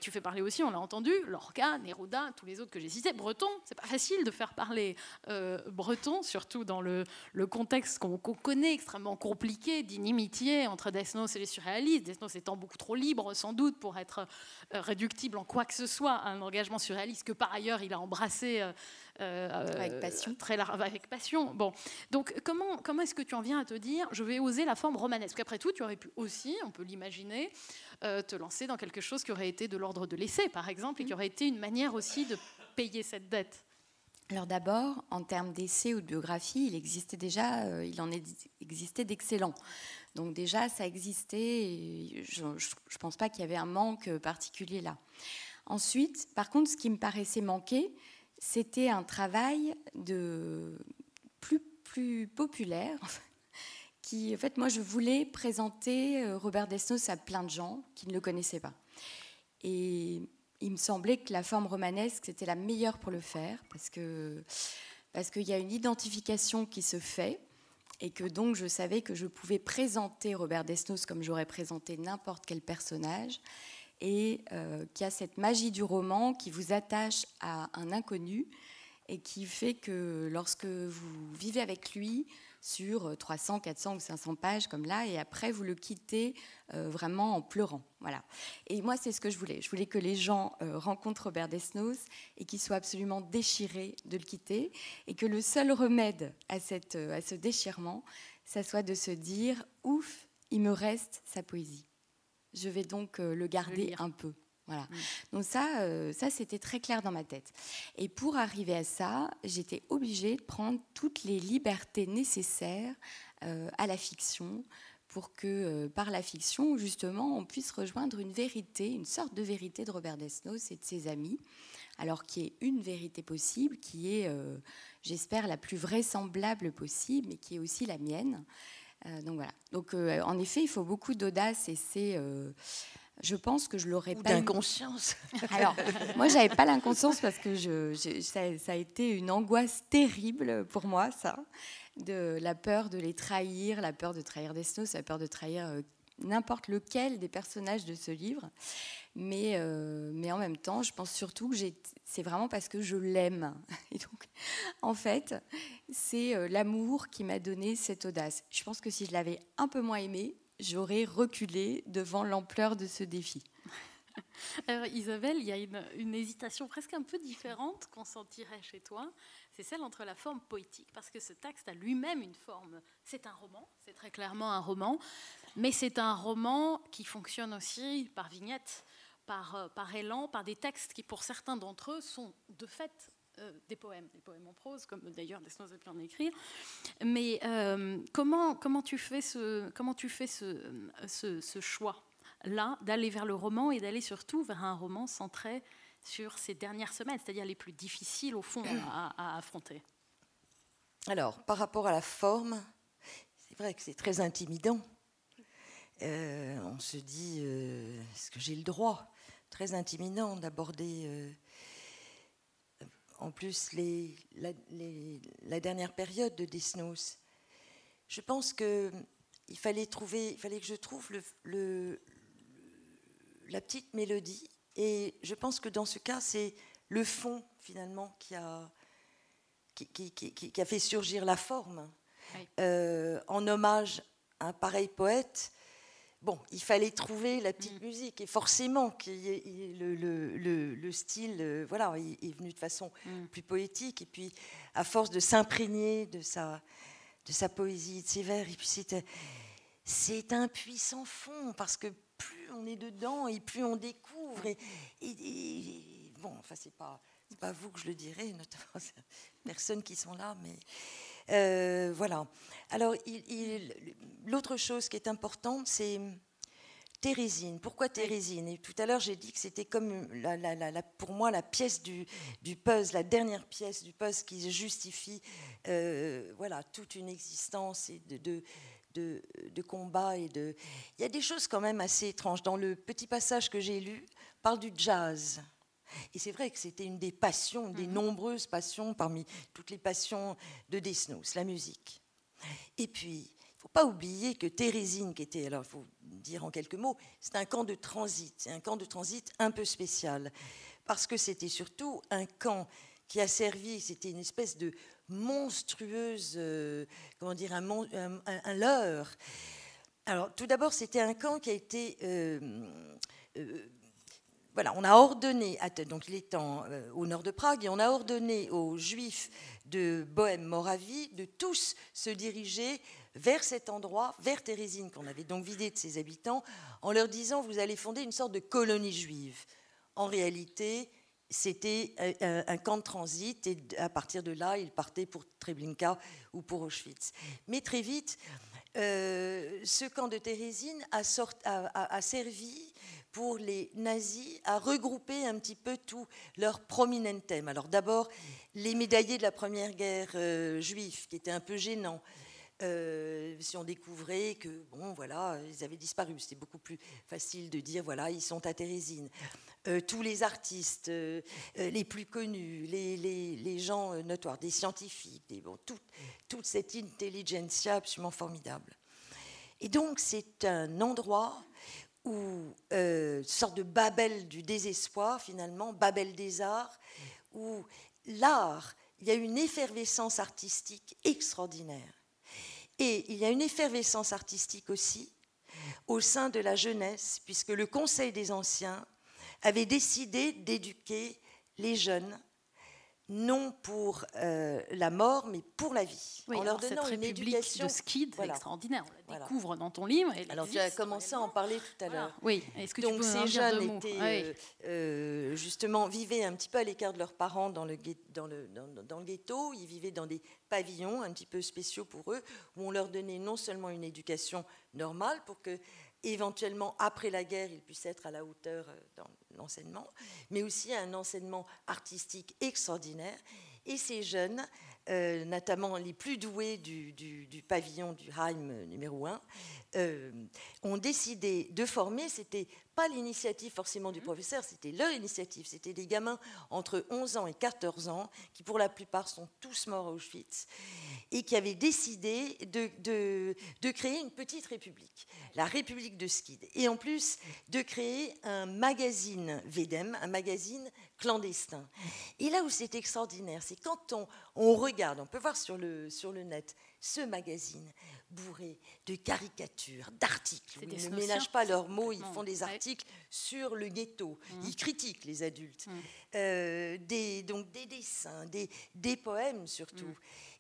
tu fais parler aussi, on l'a entendu, Lorca, Neruda, tous les autres que j'ai cités, Breton, c'est pas facile de faire parler euh, Breton, surtout dans le, contexte qu'on connaît extrêmement compliqué d'inimitié entre Desnos et les surréalistes, Desnos étant beaucoup trop libre sans doute pour être euh, réductible en quoi que ce soit à un engagement surréaliste que par ailleurs il a embrassé. Euh, avec passion. Très avec passion. Bon, donc comment, comment est-ce que tu en viens à te dire, je vais oser la forme romanesque? Après tout, tu aurais pu aussi, on peut l'imaginer, euh, te lancer dans quelque chose qui aurait été de l'ordre de l'essai, par exemple, et qui aurait été une manière aussi de payer cette dette. Alors d'abord, en termes d'essai ou de biographie, il existait déjà, euh, il en existait d'excellents. Donc déjà, ça existait. Et je ne pense pas qu'il y avait un manque particulier là. Ensuite, par contre, ce qui me paraissait manquer, c'était un travail de plus, plus populaire, <laughs> qui, en fait, moi, je voulais présenter euh, Robert Desnos à plein de gens qui ne le connaissaient pas. Et il me semblait que la forme romanesque, c'était la meilleure pour le faire, parce que parce qu'il y a une identification qui se fait, et que donc je savais que je pouvais présenter Robert Desnos comme j'aurais présenté n'importe quel personnage, et euh, qu'il y a cette magie du roman qui vous attache à un inconnu, et qui fait que lorsque vous vivez avec lui, sur 300, 400 ou 500 pages comme là, et après vous le quittez euh, vraiment en pleurant. Voilà. Et moi, c'est ce que je voulais. Je voulais que les gens euh, rencontrent Robert Desnos et qu'ils soient absolument déchirés de le quitter, et que le seul remède à, cette, euh, à ce déchirement, ça soit de se dire ouf, il me reste sa poésie. Je vais donc le garder un peu. Voilà. Mm. Donc ça, euh, ça c'était très clair dans ma tête. Et pour arriver à ça, j'étais obligée de prendre toutes les libertés nécessaires euh, à la fiction pour que euh, par la fiction, justement, on puisse rejoindre une vérité, une sorte de vérité de Robert Desnos et de ses amis, alors qui est une vérité possible, qui est, j'espère, la plus vraisemblable possible, mais qui est aussi la mienne. donc voilà. Donc en effet, il faut beaucoup d'audace et c'est je pense que je l'aurais pas. D'inconscience. <laughs> Alors, moi, j'avais pas l'inconscience parce que je, ça, a été une angoisse terrible pour moi, ça, de la peur de les trahir, la peur de trahir Desnos, la peur de trahir euh, n'importe lequel des personnages de ce livre. Mais, euh, mais en même temps, je pense surtout que c'est vraiment parce que je l'aime. <laughs> Et donc, en fait, c'est euh, l'amour qui m'a donné cette audace. Je pense que si je l'avais un peu moins aimé, j'aurais reculé devant l'ampleur de ce défi. <laughs> Alors Isabelle, il y a une, hésitation presque un peu différente qu'on sentirait chez toi. C'est celle entre la forme poétique, parce que ce texte a lui-même une forme. C'est un roman, c'est très clairement un roman, mais c'est un roman qui fonctionne aussi par vignettes, par, euh, par élan, par des textes qui, pour certains d'entre eux, sont de fait des poèmes, des poèmes en prose, comme d'ailleurs Desnos a pu en écrire. Mais euh, comment, comment tu fais ce, comment tu fais ce, ce, choix-là d'aller vers le roman et d'aller surtout vers un roman centré sur ces dernières semaines, c'est-à-dire les plus difficiles au fond à, affronter? Alors, par rapport à la forme, c'est vrai que c'est très intimidant. Euh, on se dit, est-ce que j'ai le droit? Très intimidant d'aborder en plus les, la, dernière période de Desnos. Je pense que il fallait trouver, il fallait que je trouve le, la petite mélodie. Et je pense que dans ce cas, c'est le fond finalement qui a, qui, qui, a fait surgir la forme. Euh, en hommage à un pareil poète, bon, il fallait trouver la petite mm. musique. Et forcément, le, style euh, voilà, est, venu de façon mm. plus poétique. Et puis, à force de s'imprégner de sa, de sa poésie, de ses vers, et puis c'est un puissant fond, parce que plus on est dedans et plus on découvre. Et, bon, enfin, c'est pas, pas vous que je le dirai, notamment <laughs> personnes qui sont là, mais euh, voilà. Alors, l'autre chose qui est importante, c'est Thérésine. Pourquoi Thérésine? Et tout à l'heure, j'ai dit que c'était comme la, pour moi la pièce du, du, puzzle, la dernière pièce du puzzle qui justifie euh, voilà, toute une existence et de, de, de, combat. Et de... Il y a des choses quand même assez étranges. Dans le petit passage que j'ai lu, parle du jazz. Et c'est vrai que c'était une des passions, des mhm. nombreuses passions parmi toutes les passions de Desnos, la musique. Et puis, il ne faut pas oublier que Thérésine, qui était, alors il faut dire en quelques mots, c'est un camp de transit, c'est un camp de transit un peu spécial, parce que c'était surtout un camp qui a servi, c'était une espèce de monstrueuse, euh, comment dire, un, un, leurre. Alors, tout d'abord, c'était un camp qui a été euh, euh, voilà, on a ordonné, donc il est euh, au nord de Prague, et on a ordonné aux Juifs de Bohème-Moravie de tous se diriger vers cet endroit, vers Thérésine, qu'on avait donc vidé de ses habitants, en leur disant vous allez fonder une sorte de colonie juive. En réalité, c'était euh, un, camp de transit, et à partir de là, ils partaient pour Treblinka ou pour Auschwitz. Mais très vite, euh, ce camp de Thérésine a servi pour les nazis à regrouper un petit peu tous leurs prominentes Alors d'abord, les médaillés de la Première Guerre euh, juive, qui étaient un peu gênants. Euh, si on découvrait que, bon, voilà, ils avaient disparu. C'était beaucoup plus facile de dire, voilà, ils sont à Thérésine. Euh, tous les artistes les plus connus, les, gens notoires, des scientifiques, bon, toute cette intelligentsia absolument formidable. Et donc, c'est un endroit ou euh, sorte de Babel du désespoir finalement, Babel des arts, où l'art, il y a une effervescence artistique extraordinaire. Et il y a une effervescence artistique aussi au sein de la jeunesse, puisque le Conseil des anciens avait décidé d'éduquer les jeunes non pour euh, la mort, mais pour la vie. en leur donnant cette une éducation de skid extraordinaire. On la découvre dans ton livre. Alors tu as commencé à en parler tout à l'heure. Oui. Est-ce que Donc tu ces jeunes étaient euh, euh, justement vivaient un petit peu à l'écart de leurs parents dans le, dans, le, dans, le ghetto. Ils vivaient dans des pavillons un petit peu spéciaux pour eux, où on leur donnait non seulement une éducation normale pour que éventuellement après la guerre ils puissent être à la hauteur dans l'enseignement, mais aussi un enseignement artistique extraordinaire. Et ces jeunes, euh, notamment les plus doués du, pavillon du Heim numéro 1, euh, ont décidé de former, c'était pas l'initiative forcément du mmh. professeur, c'était leur initiative, c'était des gamins entre 11 ans et 14 ans, qui pour la plupart sont tous morts à Auschwitz, et qui avaient décidé de, de, de créer une petite république, la République de Skid, et en plus de créer un magazine VEDEM, un magazine clandestin. Et là où c'est extraordinaire, c'est quand on, on, regarde, on peut voir sur le, sur le net ce magazine bourré de caricatures, d'articles. Ils ne ménagent pas leurs mots, ils font des articles sur le ghetto. Mmh. Ils critiquent les adultes. Mmh. Euh, des, donc des dessins, des, des poèmes surtout. Mmh.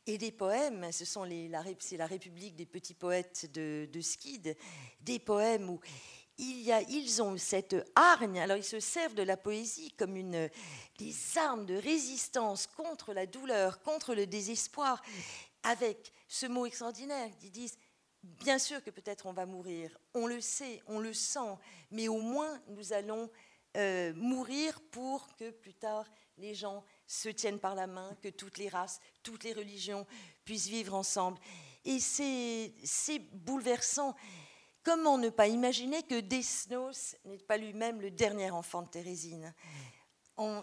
Et des poèmes, ce sont les, la, c'est la République des petits poètes de, de Skid, des poèmes où il y a, ils ont cette hargne, alors ils se servent de la poésie comme une, des armes de résistance contre la douleur, contre le désespoir, avec ce mot extraordinaire. Ils disent, bien sûr que peut-être on va mourir, on le sait, on le sent, mais au moins nous allons euh, mourir pour que plus tard les gens se tiennent par la main, que toutes les races, toutes les religions puissent vivre ensemble. Et c'est bouleversant. Comment ne pas imaginer que Desnos n'est pas lui-même le dernier enfant de Thérésine?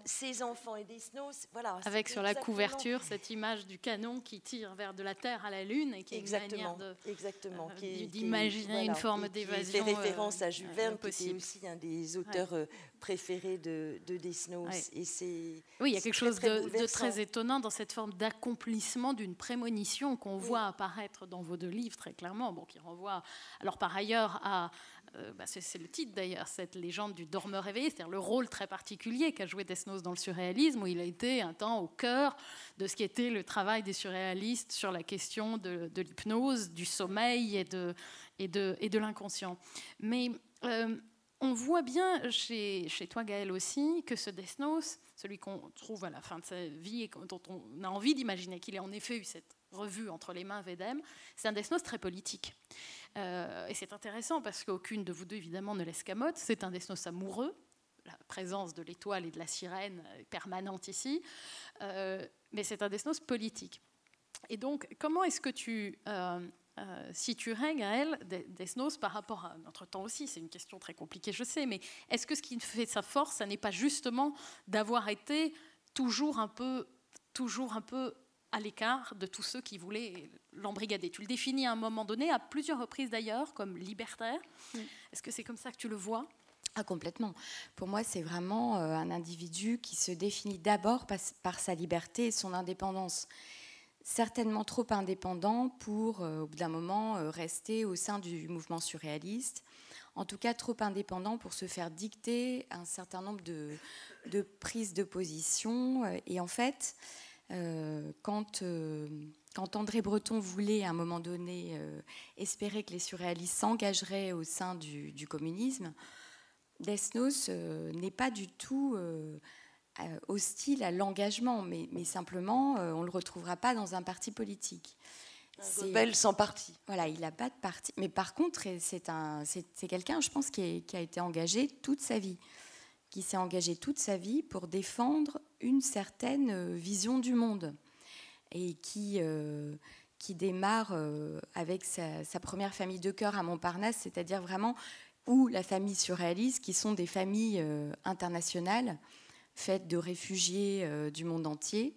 Ses enfants et des snows, voilà. Avec sur la couverture cette image du canon qui tire vers de la Terre à la Lune et qui exactement, est exactement, euh, d'imaginer une forme d'évasion. fait référence à Jules euh, Verne, qui est aussi un des auteurs euh, préférés de, de Desnos. Et c'est oui, il y a quelque chose de, très étonnant dans cette forme d'accomplissement d'une prémonition qu'on voit apparaître dans vos deux livres très clairement, bon, qui renvoie alors par ailleurs à euh, bah, c'est le titre d'ailleurs, cette légende du dormeur réveillé, c'est-à-dire le rôle très particulier qu'a joué Desnos dans le surréalisme, où il a été un temps au cœur de ce qui était le travail des surréalistes sur la question de, l'hypnose, du sommeil et de, l'inconscient. Mais euh, on voit bien chez, chez toi, Gaël, aussi, que ce Desnos, celui qu'on trouve à la fin de sa vie et dont on a envie d'imaginer qu'il ait en effet eu cette revue entre les mains Védem, c'est un Desnos très politique. Euh, et c'est intéressant parce qu'aucune de vous deux, évidemment, ne l'escamote. C'est un Desnos amoureux. La présence de l'étoile et de la sirène permanente ici. Euh, mais c'est un Desnos politique. Et donc, comment est-ce que tu euh, euh, situerais, Gaël, Desnos par rapport à notre temps aussi C'est une question très compliquée, je sais. Mais est-ce que ce qui fait sa force, ça n'est pas justement d'avoir été toujours un peu, toujours un peu à l'écart de tous ceux qui voulaient l'embrigader. Tu le définis à un moment donné, à plusieurs reprises d'ailleurs, comme libertaire. Est-ce que c'est comme ça que tu le vois? Ah, complètement. Pour moi, c'est vraiment euh, un individu qui se définit d'abord par, sa liberté et son indépendance. Certainement trop indépendant pour, euh, au bout d'un moment, euh, rester au sein du mouvement surréaliste. En tout cas, trop indépendant pour se faire dicter un certain nombre de, de prises de position. Et en fait, quand, euh, quand, André Breton voulait à un moment donné euh, espérer que les surréalistes s'engageraient au sein du, communisme, Desnos n'est pas du tout hostile à l'engagement, mais, mais simplement on ne le retrouvera pas dans un parti politique. C'est belle sans parti. Voilà, il n'a pas de parti. Mais par contre, c'est quelqu'un, je pense, qui, qui, a été engagé toute sa vie qui s'est engagé toute sa vie pour défendre une certaine euh, vision du monde et qui, euh, qui démarre euh, avec sa, première famille de cœur à Montparnasse, c'est-à-dire vraiment où la famille surréaliste, qui sont des familles internationales faites de réfugiés du monde entier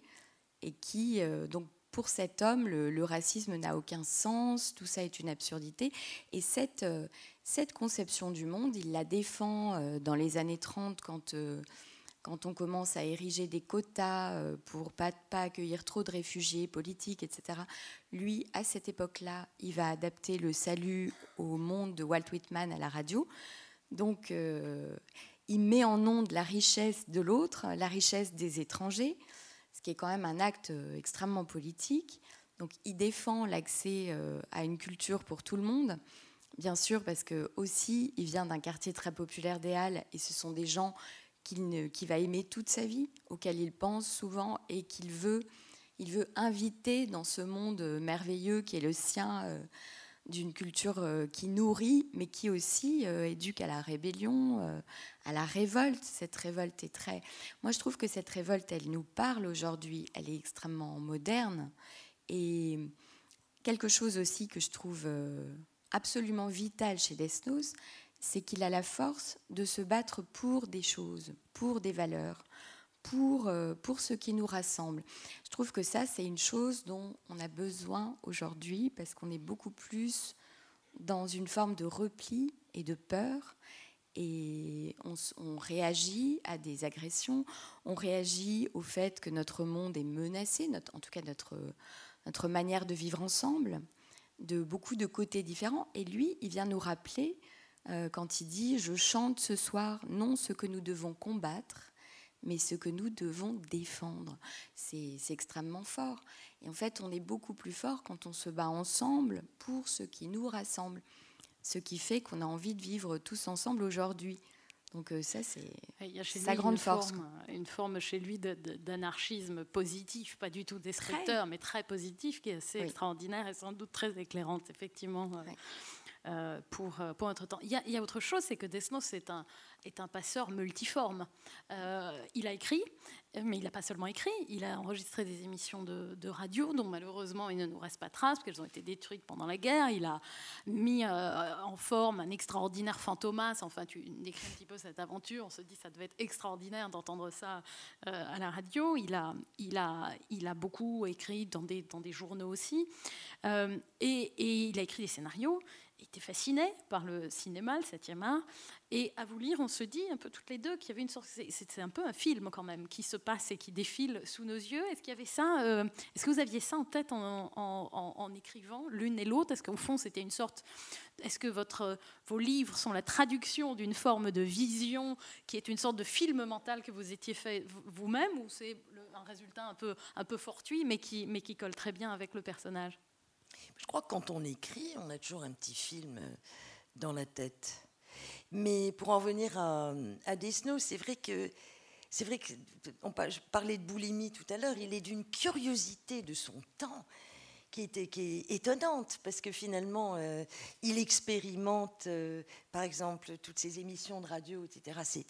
et qui, donc pour cet homme, le, racisme n'a aucun sens, tout ça est une absurdité. Et cette, cette conception du monde, il la défend dans les années 30 quand, quand on commence à ériger des quotas pour pas, pas accueillir trop de réfugiés politiques, etc. Lui, à cette époque-là, il va adapter le salut au monde de Walt Whitman à la radio. Donc, il met en onde la richesse de l'autre, la richesse des étrangers ce qui est quand même un acte euh, extrêmement politique. Donc il défend l'accès euh, à une culture pour tout le monde, bien sûr parce que aussi il vient d'un quartier très populaire des Halles et ce sont des gens qu'il va aimer toute sa vie, auxquels il pense souvent et qu'il veut, il veut inviter dans ce monde merveilleux qui est le sien. Euh, d'une culture euh, qui nourrit, mais qui aussi euh, éduque à la rébellion, euh, à la révolte. Cette révolte est très... Moi, je trouve que cette révolte, elle nous parle aujourd'hui, elle est extrêmement moderne. Et quelque chose aussi que je trouve absolument vital chez Desnos, c'est qu'il a la force de se battre pour des choses, pour des valeurs, pour, euh, pour ce qui nous rassemble. Je trouve que ça, c'est une chose dont on a besoin aujourd'hui parce qu'on est beaucoup plus dans une forme de repli et de peur. et on, réagit à des agressions, on réagit au fait que notre monde est menacé, en tout cas notre, notre manière de vivre ensemble, de beaucoup de côtés différents. Et lui, il vient nous rappeler, euh, quand il dit, je chante ce soir non ce que nous devons combattre, mais ce que nous devons défendre. C'est extrêmement fort. Et en fait, on est beaucoup plus fort quand on se bat ensemble pour ce qui nous rassemble ce qui fait qu'on a envie de vivre tous ensemble aujourd'hui. Donc euh, ça, c'est sa grande force. une forme chez lui d'anarchisme positif, pas du tout destructeur, mais très positif, qui est assez extraordinaire et sans doute très éclairante, effectivement, euh, pour, pour notre temps. Il y, a, autre chose, c'est que Desnos est un, passeur multiforme. il a écrit, mais il n'a pas seulement écrit, il a enregistré des émissions de, radio dont malheureusement il ne nous reste pas trace parce qu'elles ont été détruites pendant la guerre. Il a mis euh, en forme un extraordinaire fantomas. Enfin, tu décris un petit peu cette aventure. On se dit ça devait être extraordinaire d'entendre ça euh, à la radio. Il a, beaucoup écrit dans des, journaux aussi. Euh, et, il a écrit des scénarios était fasciné par le cinéma, le 7e art. Et à vous lire, on se dit un peu toutes les deux qu'il y avait une sorte. C'est un peu un film quand même qui se passe et qui défile sous nos yeux. Est-ce qu'il y avait ça euh, Est-ce que vous aviez ça en tête en, écrivant l'une et l'autre? Est-ce qu'au fond c'était une sorte. Est-ce que vos livres sont la traduction d'une forme de vision qui est une sorte de film mental que vous étiez fait vous-même ou c'est un résultat un peu, un peu fortuit mais qui, mais qui colle très bien avec le personnage? Je crois que quand on écrit, on a toujours un petit film euh, dans la tête. Mais pour en venir à, à Desno, c'est vrai que c'est vrai que on parlait de boulimie tout à l'heure. Il est d'une curiosité de son temps qui est, qui est étonnante parce que finalement, euh, il expérimente, euh, par exemple, toutes ces émissions de radio, etc. C'est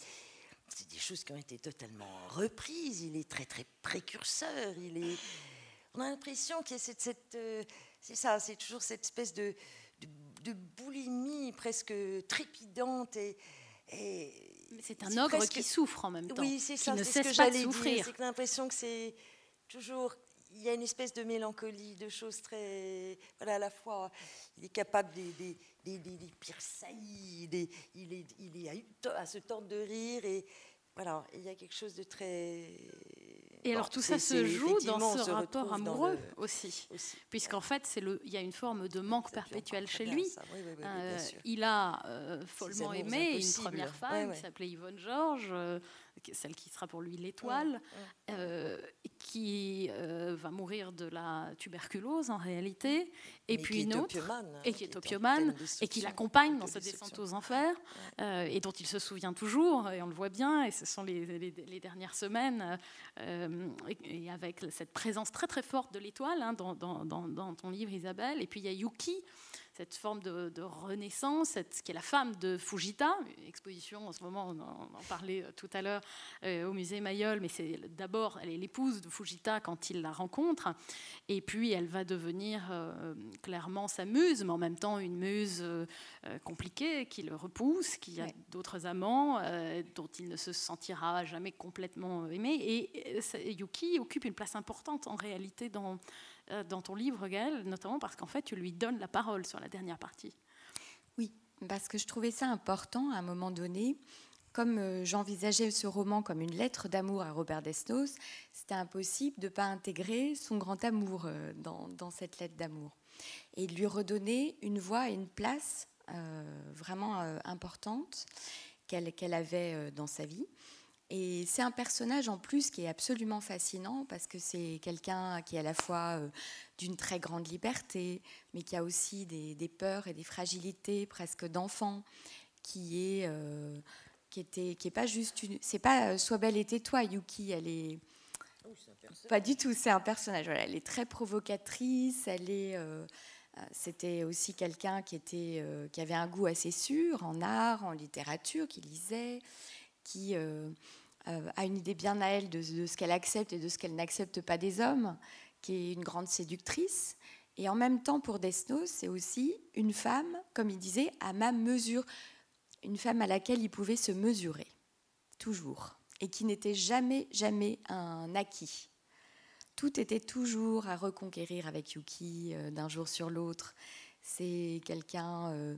c'est des choses qui ont été totalement reprises. Il est très très précurseur. Il est, on a l'impression qu'il y a cette, cette c'est ça, c'est toujours cette espèce de, de, boulimie presque trépidante et, c'est un ogre qui souffre en même temps. Oui, c'est ça. C'est ce que j'allais dire. C'est l'impression que c'est toujours. Il y a une espèce de mélancolie, de choses très. Voilà, à la fois, il est capable des, des, des, des pires saillies, il, est, il est à, à se tendre de rire et voilà, il y a quelque chose de très et alors tout ça se joue dans ce rapport amoureux aussi, puisqu'en fait c'est le, il y a une forme de manque perpétuel chez lui. Euh, il a euh, follement aimé une première femme qui s'appelait Yvonne Georges, euh, celle qui sera pour lui l'étoile, qui va mourir de la tuberculose en réalité, et puis une autre, et qui est opiomane, et qui l'accompagne dans sa descente aux enfers, et dont il se souvient toujours, et on le voit bien, et ce sont les, les dernières semaines euh, et avec cette présence très très forte de l'étoile hein, dans, dans, ton livre Isabelle. Et puis il y a Yuki, cette forme de, renaissance, cette, qui est la femme de Fujita, exposition en ce moment, on en, parlait euh, tout à l'heure euh, au musée Mayol, mais c'est d'abord, elle est l'épouse de Fujita quand il la rencontre, et puis elle va devenir euh, clairement sa muse, mais en même temps une muse compliquée qui le repousse, qui a d'autres amants dont il ne se sentira jamais complètement aimé, et, Yuki occupe une place importante en réalité dans dans ton livre, Gaëlle, notamment parce qu'en fait, tu lui donnes la parole sur la dernière partie. Oui, parce que je trouvais ça important à un moment donné. Comme euh, j'envisageais ce roman comme une lettre d'amour à Robert Desnos, c'était impossible de ne pas intégrer son grand amour euh, dans, cette lettre d'amour. Et lui redonner une voix et une place vraiment importante qu'elle avait dans sa vie. Et c'est un personnage en plus qui est absolument fascinant parce que c'est quelqu'un qui est à la fois euh, d'une très grande liberté, mais qui a aussi des, peurs et des fragilités presque d'enfant, qui est euh, qui était qui est pas juste une, c'est pas euh, sois belle et tais-toi Yuki, elle est pas du tout, c'est un personnage. Voilà, elle est très provocatrice, elle est c'était aussi quelqu'un qui était qui avait un goût assez sûr en art, en littérature, qui lisait, qui euh, a une idée bien à elle de, ce qu'elle accepte et de ce qu'elle n'accepte pas des hommes, qui est une grande séductrice. Et en même temps, pour Desnos, c'est aussi une femme, comme il disait, à ma mesure, une femme à laquelle il pouvait se mesurer, toujours, et qui n'était jamais, jamais un acquis. Tout était toujours à reconquérir avec Yuki euh, d'un jour sur l'autre. C'est quelqu'un euh,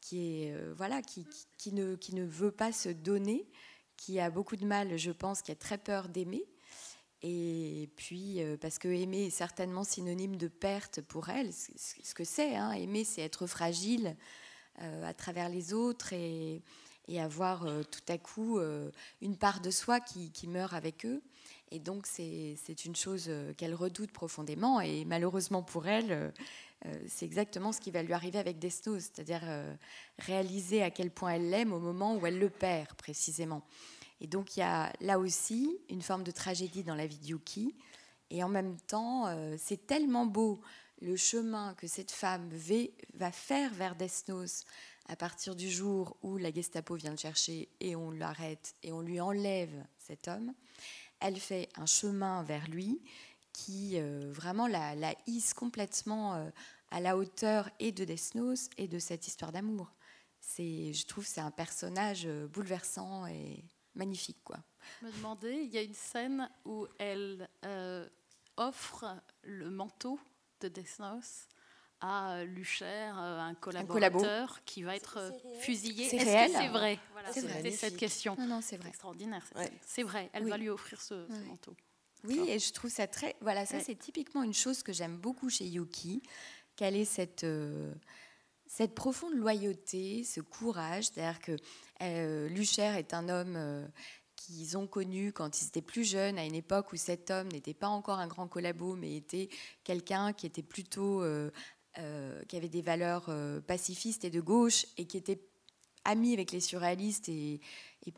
qui est euh, voilà, qui, qui, ne, qui ne veut pas se donner, qui a beaucoup de mal, je pense, qui a très peur d'aimer. Et puis, euh, parce que aimer est certainement synonyme de perte pour elle, ce que c'est. Hein. Aimer, c'est être fragile euh, à travers les autres et, avoir tout à coup une part de soi qui, qui meurt avec eux. Et donc, c'est une chose qu'elle redoute profondément. Et malheureusement pour elle, euh, c'est exactement ce qui va lui arriver avec Desnos, c'est-à-dire euh, réaliser à quel point elle l'aime au moment où elle le perd précisément. Et donc il y a là aussi une forme de tragédie dans la vie de Yuki. Et en même temps, euh, c'est tellement beau le chemin que cette femme va faire vers Desnos à partir du jour où la Gestapo vient le chercher et on l'arrête et on lui enlève cet homme. Elle fait un chemin vers lui qui vraiment la, la, hisse complètement à la hauteur et de Desnos et de cette histoire d'amour. C'est, je trouve, c'est un personnage euh, bouleversant et magnifique, quoi. Me demander, il y a une scène où elle euh, offre le manteau de Desnos à Lucher, euh, un collaborateur qui va être fusillé. C'est réel c'est vrai? Voilà, C'était cette question. Non, non, c'est vrai. extraordinaire. C'est vrai. Elle va lui offrir ce, manteau. Oui, et je trouve ça très. Voilà, ça c'est typiquement une chose que j'aime beaucoup chez Yuki quelle est cette, euh, cette profonde loyauté, ce courage. C'est-à-dire que euh, Lucher est un homme euh, qu'ils ont connu quand ils étaient plus jeunes, à une époque où cet homme n'était pas encore un grand collabo, mais était quelqu'un qui était plutôt. qui avait des valeurs pacifistes et de gauche, et qui était ami avec les surréalistes et,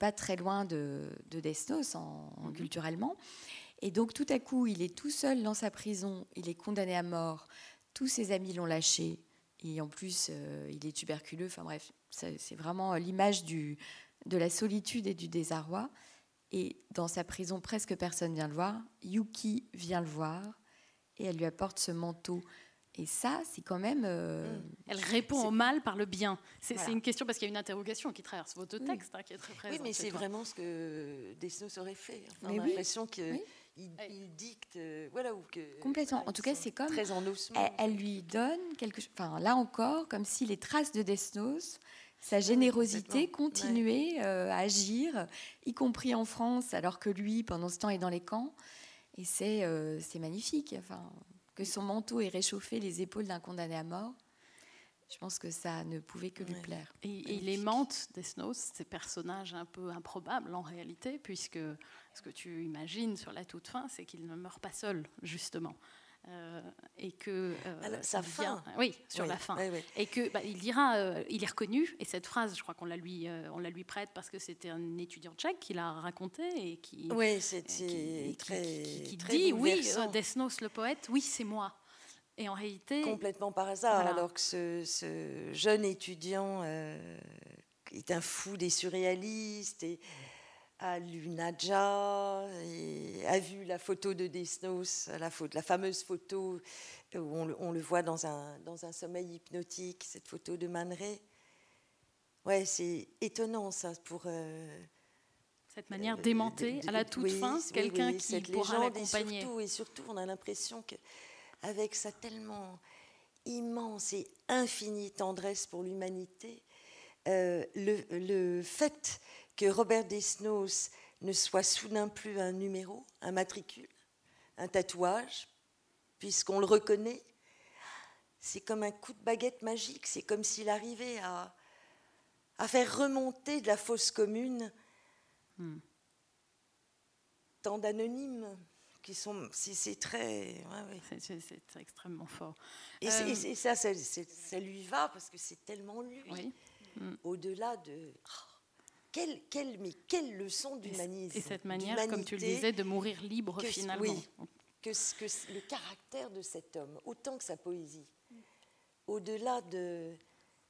pas très loin de, Desnos en, mhm. culturellement. Et donc tout à coup, il est tout seul dans sa prison, il est condamné à mort, tous ses amis l'ont lâché. Et en plus, euh, il est tuberculeux. Enfin bref, c'est vraiment l'image de la solitude et du désarroi. Et dans sa prison, presque personne vient le voir. Yuki vient le voir et elle lui apporte ce manteau. Et ça, c'est quand même. Euh, mm. elle répond au mal par le bien. C'est une question parce qu'il y a une interrogation qui traverse votre texte, hein, qui est très présente. Oui, mais c'est vraiment ce que Desnos aurait fait. Enfin, on a l'impression que il, dicte, euh, voilà, ou que complètement. En tout cas, c'est comme très en elle, lui donne quelque chose. Enfin, là encore, comme si les traces de Desnos, sa générosité continuait euh, à agir, y compris en France, alors que lui, pendant ce temps, est dans les camps. Et c'est euh, c'est magnifique. Enfin, que son manteau ait réchauffé les épaules d'un condamné à mort. Je pense que ça ne pouvait que lui plaire. Et, il aimante Desnos, ces personnages un peu improbables en réalité, puisque ce que tu imagines sur la toute fin, c'est qu'il ne meurt pas seul, justement. Euh, et que euh, sa fin, oui, sur la fin, et que bah, il dira, euh, il est reconnu. Et cette phrase, je crois qu'on la lui, on la lui prête parce que c'était un étudiant tchèque qui l'a raconté et qui, oui, c'était très, qui, dit, oui, Desnos le poète, oui, c'est moi. Et en réalité, complètement par hasard, alors que ce, ce jeune étudiant est un fou des surréalistes et a lu Nadja, et a vu la photo de Desnos, la, la fameuse photo où on le, voit dans un, dans un sommeil hypnotique, cette photo de Man Ouais, c'est étonnant ça pour. Euh, cette manière d'aimenter à la toute fin quelqu'un qui pourra l'accompagner. Et surtout, et surtout, on a l'impression que avec sa tellement immense et infinie tendresse pour l'humanité, euh, le, le, fait que Robert Desnos ne soit soudain plus un numéro, un matricule, un tatouage, puisqu'on le reconnaît. C'est comme un coup de baguette magique, c'est comme s'il arrivait à, à faire remonter de la fosse commune hmm. tant d'anonymes qui sont. C'est très. C'est extrêmement fort. Et, euh, ça, ça, lui va parce que c'est tellement lui. Hmm. Au-delà de. Oh, quelle, quelle, mais quelle leçon d'humanisme. Et cette manière, comme tu le disais, de mourir libre finalement. Oui, que, que le caractère de cet homme, autant que sa poésie, au-delà de,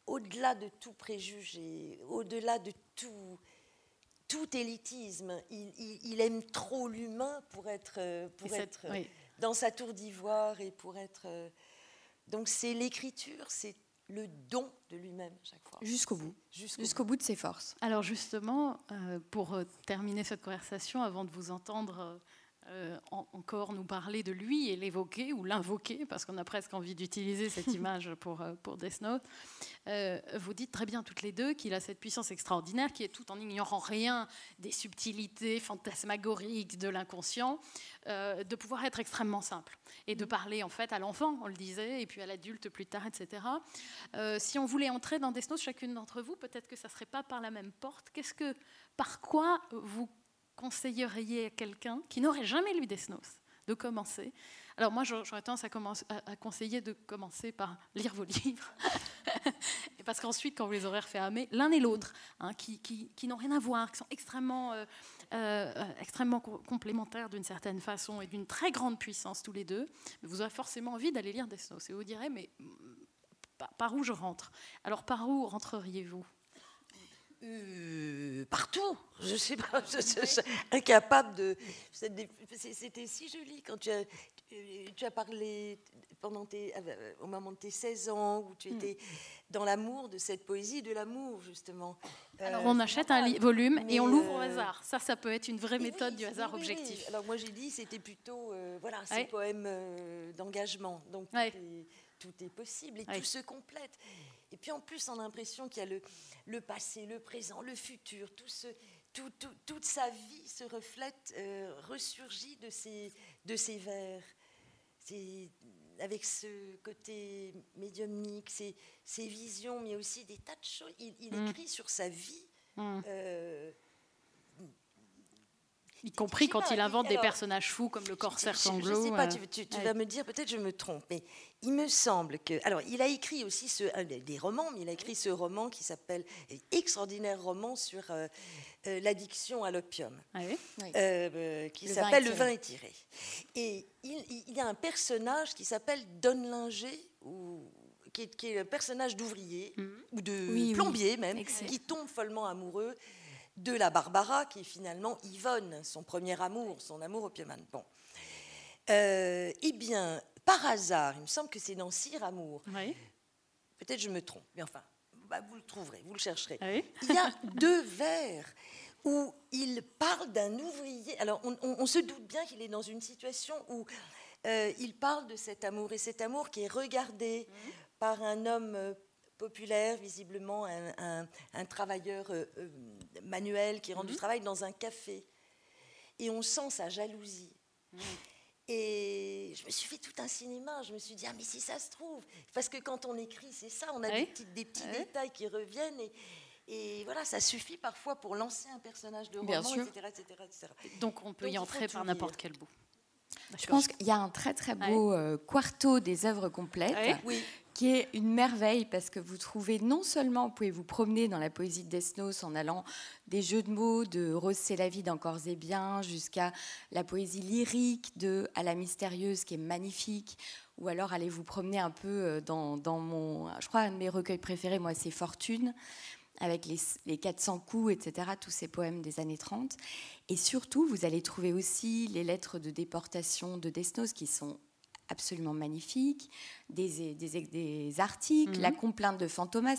au-delà de tout préjugé, au-delà de tout, tout élitisme, il, aime trop l'humain pour être, pour être dans sa tour d'ivoire et pour être. Donc c'est l'écriture, c'est le don de lui-même chaque fois. Jusqu'au bout. Jusqu'au bout. de ses forces. Alors justement, euh, pour euh, terminer cette conversation, avant de vous entendre euh, encore nous parler de lui et l'évoquer ou l'invoquer, parce qu'on a presque envie d'utiliser cette <laughs> image pour, euh, pour Death Note. Euh, vous dites très bien toutes les deux qu'il a cette puissance extraordinaire qui est tout en ignorant rien des subtilités fantasmagoriques de l'inconscient, de pouvoir être extrêmement simple et de parler en fait à l'enfant, on le disait, et puis à l'adulte plus tard, etc. si on voulait entrer dans Death Note, chacune d'entre vous, peut-être que ça ne serait pas par la même porte. Qu'est-ce que, par quoi vous conseilleriez à quelqu'un qui n'aurait jamais lu Note de commencer? Alors moi, j'aurais tendance à, conseiller de commencer par lire vos <laughs> livres, parce qu'ensuite, quand vous les aurez refermés, l'un et l'autre, hein, qui, n'ont rien à voir, qui sont extrêmement, euh, euh, extrêmement complémentaires d'une certaine façon et d'une très grande puissance tous les deux, vous aurez forcément envie d'aller lire Note. Et vous direz, mais mm, par où je rentre? Alors par où rentreriez-vous? Euh, partout. Je sais pas, incapable de. C'était si joli quand tu as, tu as parlé pendant tes, euh, au moment de tes 16 ans où tu hmm. étais dans l'amour de cette poésie, de l'amour justement. Alors on achète un volume et on l'ouvre au euh, hasard. Ça, ça peut être une vraie méthode du hasard objectif. Alors moi j'ai dit c'était plutôt voilà ces poèmes d'engagement. Donc tout est, possible et tout se complète. Et puis en plus, on a l'impression qu'il y a le, le, passé, le présent, le futur, tout ce, tout, toute sa vie se reflète, euh, ressurgit de ces, de ces vers. Avec ce côté médiumnique, ces, visions, mais aussi des tas de choses. Il, mm. écrit sur sa vie. Mm. Euh, y compris quand il invente des personnages fous comme le corsaire sanglot. Je ne sais pas, euh, tu, vas me dire, peut-être je me trompe, mais il me semble que. Alors, il a écrit aussi ce, des romans, mais il a écrit ce roman qui s'appelle Extraordinaire roman sur euh, euh, l'addiction à l'opium, ah qui s'appelle Le vin étiré. Et il, y a un personnage qui s'appelle Don Linger, ou qui est, qui est, le personnage d'ouvrier, mmh. ou de plombier même, qui tombe follement amoureux de la Barbara, qui est finalement Yvonne, son premier amour, son amour opiumane. Bon. Euh, eh bien, par hasard, il me semble que c'est dans Sire Amour. Peut-être je me trompe, mais enfin, bah, vous le trouverez, vous le chercherez. Ah il y a deux vers où il parle d'un ouvrier. Alors, on, se doute bien qu'il est dans une situation où euh, il parle de cet amour, et cet amour qui est regardé mmh. par un homme euh, populaire, visiblement un, travailleur euh, euh, manuel qui rend du mhm. travail dans un café. Et on sent sa jalousie. Mhm. Et je me suis fait tout un cinéma. Je me suis dit, ah, mais si ça se trouve. Parce que quand on écrit, c'est ça, on a des petits, des petits détails qui reviennent. Et, et, voilà, ça suffit parfois pour lancer un personnage de roman, etc., etc., Donc on peut y entrer par n'importe quel bout. Je pense qu'il y a un très très beau euh, quarto des œuvres complètes oui. qui est une merveille parce que vous trouvez non seulement, vous pouvez vous promener dans la poésie de Desnos en allant des jeux de mots de Rose c'est la vie d'Encore et bien jusqu'à la poésie lyrique de À la mystérieuse qui est magnifique ou alors allez vous promener un peu euh, dans, dans mon, je crois un de mes recueils préférés moi c'est Fortune avec les, les 400 coups, etc., tous ces poèmes des années 30. Et surtout, vous allez trouver aussi les lettres de déportation de Desnos qui sont absolument magnifique, des, des, articles, la mhm. complainte de Fantomas.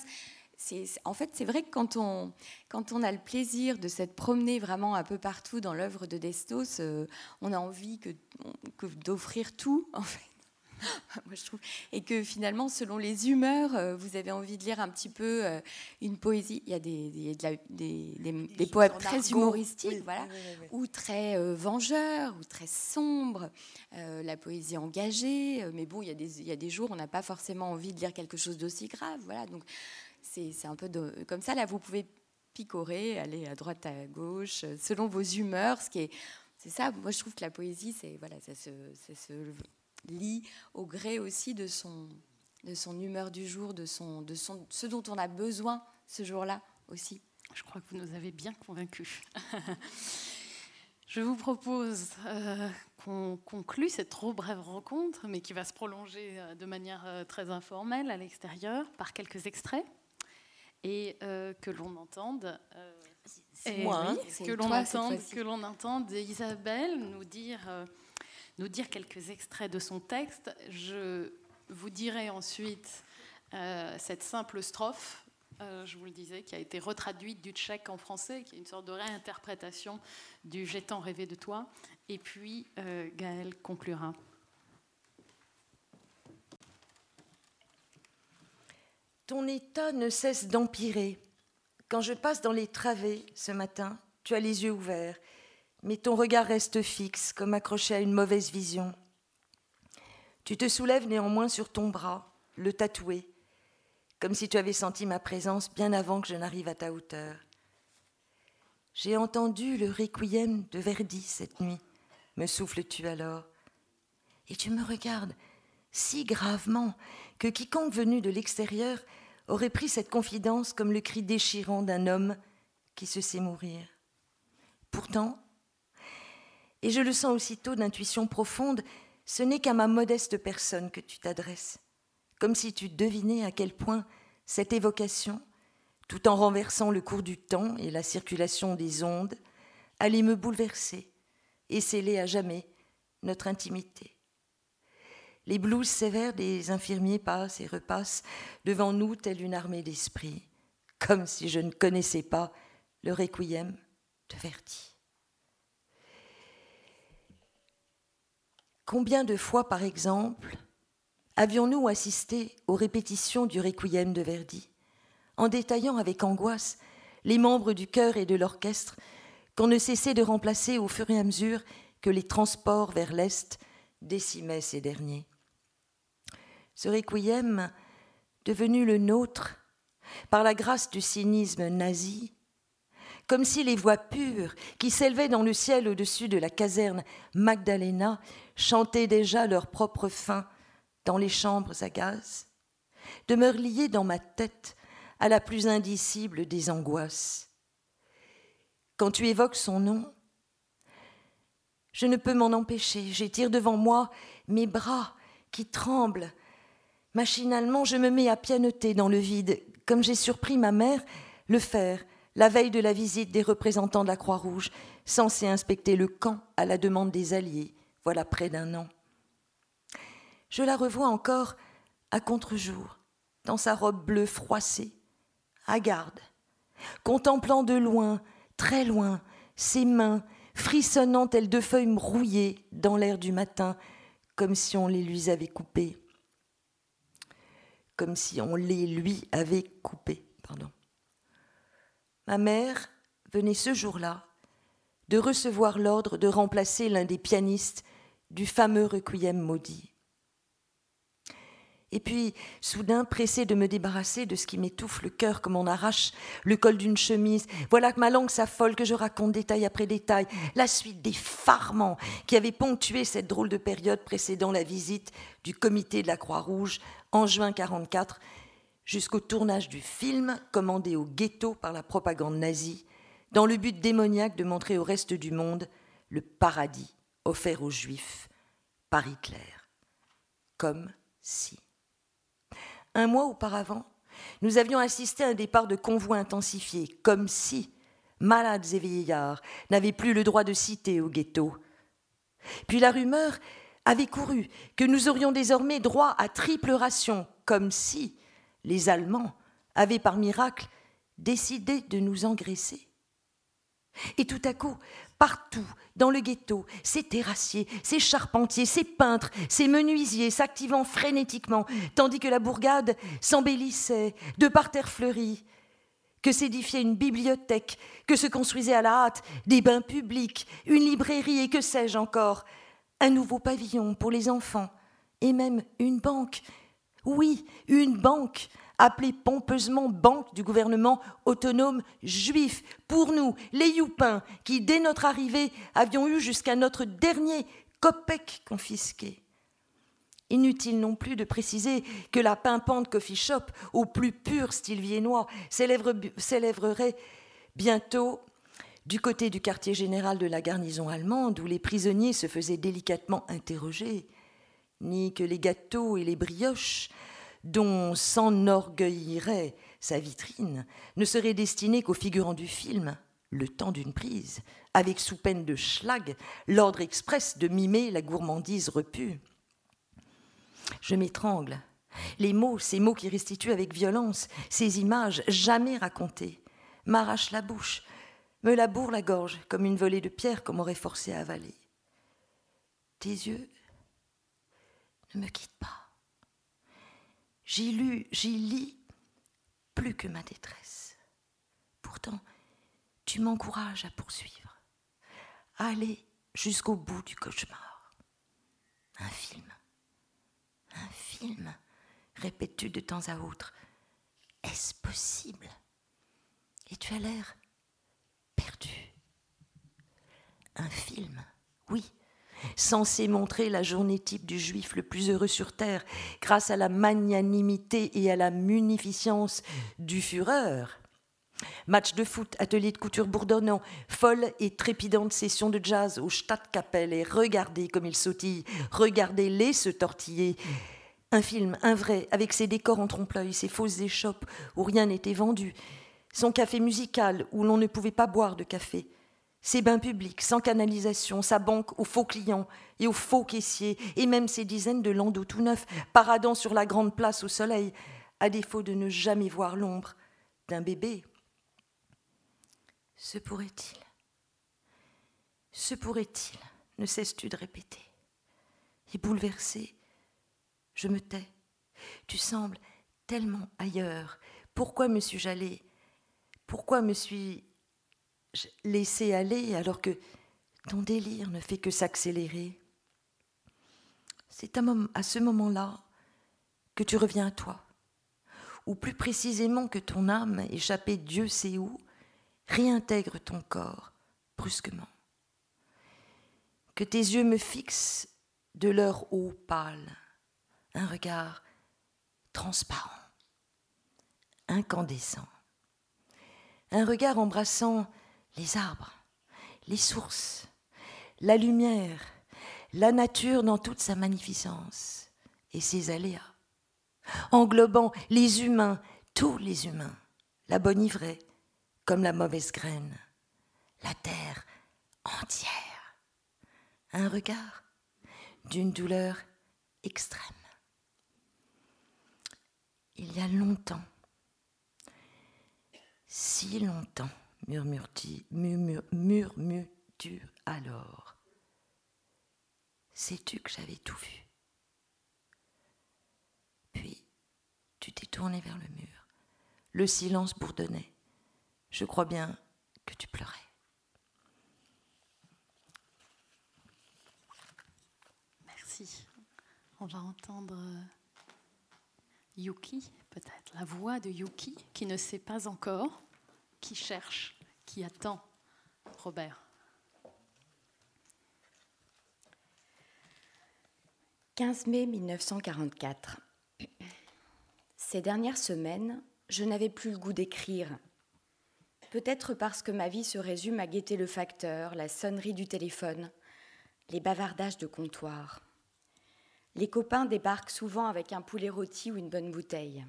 En fait, c'est vrai que quand on, quand on a le plaisir de s'être promené vraiment un peu partout dans l'œuvre de Destos, euh, on a envie que, que d'offrir tout, en fait. <laughs> Moi, je trouve. Et que finalement, selon les humeurs, euh, vous avez envie de lire un petit peu euh, une poésie. Il y a des, des, des, poèmes très humoristiques, voilà, ou très euh, vengeurs, ou très sombres. la poésie engagée. mais bon, il y, a des, il y a des jours, on n'a pas forcément envie de lire quelque chose d'aussi grave. Voilà, donc c'est, un peu comme ça. Là, vous pouvez picorer, aller à droite, à gauche, selon vos humeurs. Ce qui est, c'est ça. Moi, je trouve que la poésie, c'est voilà, ça se, ça se lit au gré aussi de son, de son humeur du jour, de, son, de son, ce dont on a besoin ce jour-là aussi. Je crois que vous nous avez bien convaincus. Je vous propose euh, qu'on conclue cette trop brève rencontre, mais qui va se prolonger euh, de manière euh, très informelle à l'extérieur par quelques extraits et que l'on entende. moi, hein. que l'on entende, que l'on entende Isabelle nous dire nous dire quelques extraits de son texte. Je vous dirai ensuite euh, cette simple strophe euh, je vous le disais, qui a été retraduite du tchèque en français, qui est une sorte de réinterprétation du J'ai tant rêvé de toi. Et puis, euh, Gaël conclura. Ton état ne cesse d'empirer. Quand je passe dans les travées ce matin, tu as les yeux ouverts, mais ton regard reste fixe, comme accroché à une mauvaise vision. Tu te soulèves néanmoins sur ton bras, le tatoué, comme si tu avais senti ma présence bien avant que je n'arrive à ta hauteur. J'ai entendu le requiem de Verdi cette nuit, me souffles-tu alors. Et tu me regardes si gravement que quiconque venu de l'extérieur aurait pris cette confidence comme le cri déchirant d'un homme qui se sait mourir. Pourtant, et je le sens aussitôt d'intuition profonde, ce n'est qu'à ma modeste personne que tu t'adresses comme si tu devinais à quel point cette évocation, tout en renversant le cours du temps et la circulation des ondes, allait me bouleverser et sceller à jamais notre intimité. Les blouses sévères des infirmiers passent et repassent devant nous telle une armée d'esprits, comme si je ne connaissais pas le requiem de Verdi. Combien de fois, par exemple, avions-nous assisté aux répétitions du requiem de Verdi, en détaillant avec angoisse les membres du chœur et de l'orchestre qu'on ne cessait de remplacer au fur et à mesure que les transports vers l'Est décimaient ces derniers? Ce requiem, devenu le nôtre par la grâce du cynisme nazi, comme si les voix pures qui s'élevaient dans le ciel au-dessus de la caserne Magdalena chantaient déjà leur propre fin dans les chambres à gaz, demeure lié dans ma tête à la plus indicible des angoisses. Quand tu évoques son nom, je ne peux m'en empêcher. J'étire devant moi mes bras qui tremblent. Machinalement, je me mets à pianoter dans le vide, comme j'ai surpris ma mère le faire la veille de la visite des représentants de la Croix-Rouge, censés inspecter le camp à la demande des Alliés, voilà près d'un an je la revois encore à contre-jour, dans sa robe bleue froissée, à garde, contemplant de loin, très loin, ses mains frissonnant telles deux feuilles rouillées dans l'air du matin, comme si on les lui avait coupées. Comme si on les lui avait coupées. Pardon. Ma mère venait ce jour-là de recevoir l'ordre de remplacer l'un des pianistes du fameux requiem maudit. Et puis, soudain, pressé de me débarrasser de ce qui m'étouffe le cœur comme on arrache le col d'une chemise, voilà que ma langue s'affole, que je raconte détail après détail la suite des farments qui avaient ponctué cette drôle de période précédant la visite du comité de la Croix-Rouge en juin 44, jusqu'au tournage du film commandé au ghetto par la propagande nazie, dans le but démoniaque de montrer au reste du monde le paradis offert aux Juifs par Hitler. Comme si. Un mois auparavant, nous avions assisté à un départ de convoi intensifié, comme si malades et vieillards n'avaient plus le droit de citer au ghetto. Puis la rumeur avait couru que nous aurions désormais droit à triple ration, comme si les Allemands avaient par miracle décidé de nous engraisser. Et tout à coup, partout, dans le ghetto, ces terrassiers, ces charpentiers, ces peintres, ces menuisiers s'activant frénétiquement, tandis que la bourgade s'embellissait de parterres fleuris, que s'édifiait une bibliothèque, que se construisait à la hâte des bains publics, une librairie et que sais-je encore, un nouveau pavillon pour les enfants, et même une banque. Oui, une banque appelée pompeusement Banque du gouvernement autonome juif, pour nous, les Youpins, qui, dès notre arrivée, avions eu jusqu'à notre dernier copec confisqué. Inutile non plus de préciser que la pimpante coffee shop, au plus pur style viennois, s'élèverait bientôt du côté du quartier général de la garnison allemande, où les prisonniers se faisaient délicatement interroger, ni que les gâteaux et les brioches dont s'enorgueillirait sa vitrine ne serait destiné qu'aux figurants du film, le temps d'une prise, avec sous peine de schlag l'ordre express de mimer la gourmandise repue. Je m'étrangle. Les mots, ces mots qui restituent avec violence, ces images jamais racontées, m'arrachent la bouche, me labourent la gorge comme une volée de pierre qu'on m'aurait forcé à avaler. Tes yeux ne me quittent pas. J'y j'y lis plus que ma détresse. Pourtant, tu m'encourages à poursuivre, à aller jusqu'au bout du cauchemar. Un film, un film, répètes-tu de temps à autre. Est-ce possible? Et tu as l'air perdu. Un film, oui, censé montrer la journée type du juif le plus heureux sur terre, grâce à la magnanimité et à la munificence du Führer. Match de foot, atelier de couture bourdonnant, folle et trépidante session de jazz au Stadtkapelle et regardez comme il sautille, regardez-les se tortiller. Un film, un vrai, avec ses décors en trompe-l'œil, ses fausses échoppes où rien n'était vendu, son café musical où l'on ne pouvait pas boire de café, ses bains publics sans canalisation, sa banque aux faux clients et aux faux caissiers, et même ses dizaines de landaux tout neufs paradant sur la grande place au soleil, à défaut de ne jamais voir l'ombre d'un bébé. Se pourrait-il Se pourrait-il ne cesses-tu de répéter Et bouleversé, je me tais. Tu sembles tellement ailleurs. Pourquoi me suis-je allée Pourquoi me suis laissé aller alors que ton délire ne fait que s'accélérer. C'est à ce moment-là que tu reviens à toi, ou plus précisément que ton âme, échappée Dieu sait où, réintègre ton corps brusquement. Que tes yeux me fixent de leur eau pâle, un regard transparent, incandescent, un regard embrassant les arbres, les sources, la lumière, la nature dans toute sa magnificence et ses aléas, englobant les humains, tous les humains, la bonne ivrée comme la mauvaise graine, la terre entière, un regard d'une douleur extrême. Il y a longtemps, si longtemps, murmures-tu murmure alors Sais-tu que j'avais tout vu? Puis tu t'es tourné vers le mur. Le silence bourdonnait. Je crois bien que tu pleurais. Merci. On va entendre euh, Yuki, peut-être, la voix de Yuki, qui ne sait pas encore, qui cherche qui attend Robert? 15 mai 1944. Ces dernières semaines, je n'avais plus le goût d'écrire. Peut-être parce que ma vie se résume à guetter le facteur, la sonnerie du téléphone, les bavardages de comptoir. Les copains débarquent souvent avec un poulet rôti ou une bonne bouteille.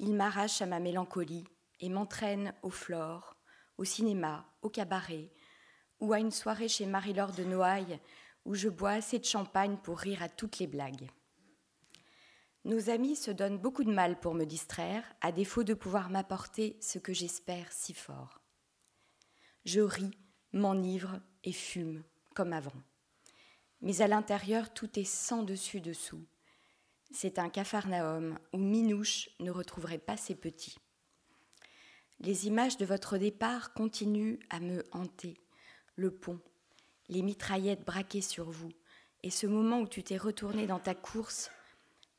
Ils m'arrachent à ma mélancolie et m'entraînent au flore, au cinéma, au cabaret, ou à une soirée chez Marie-Laure de Noailles où je bois assez de champagne pour rire à toutes les blagues. Nos amis se donnent beaucoup de mal pour me distraire, à défaut de pouvoir m'apporter ce que j'espère si fort. Je ris, m'enivre et fume, comme avant. Mais à l'intérieur, tout est sans dessus-dessous. C'est un capharnaüm où Minouche ne retrouverait pas ses petits. Les images de votre départ continuent à me hanter. Le pont, les mitraillettes braquées sur vous, et ce moment où tu t'es retourné dans ta course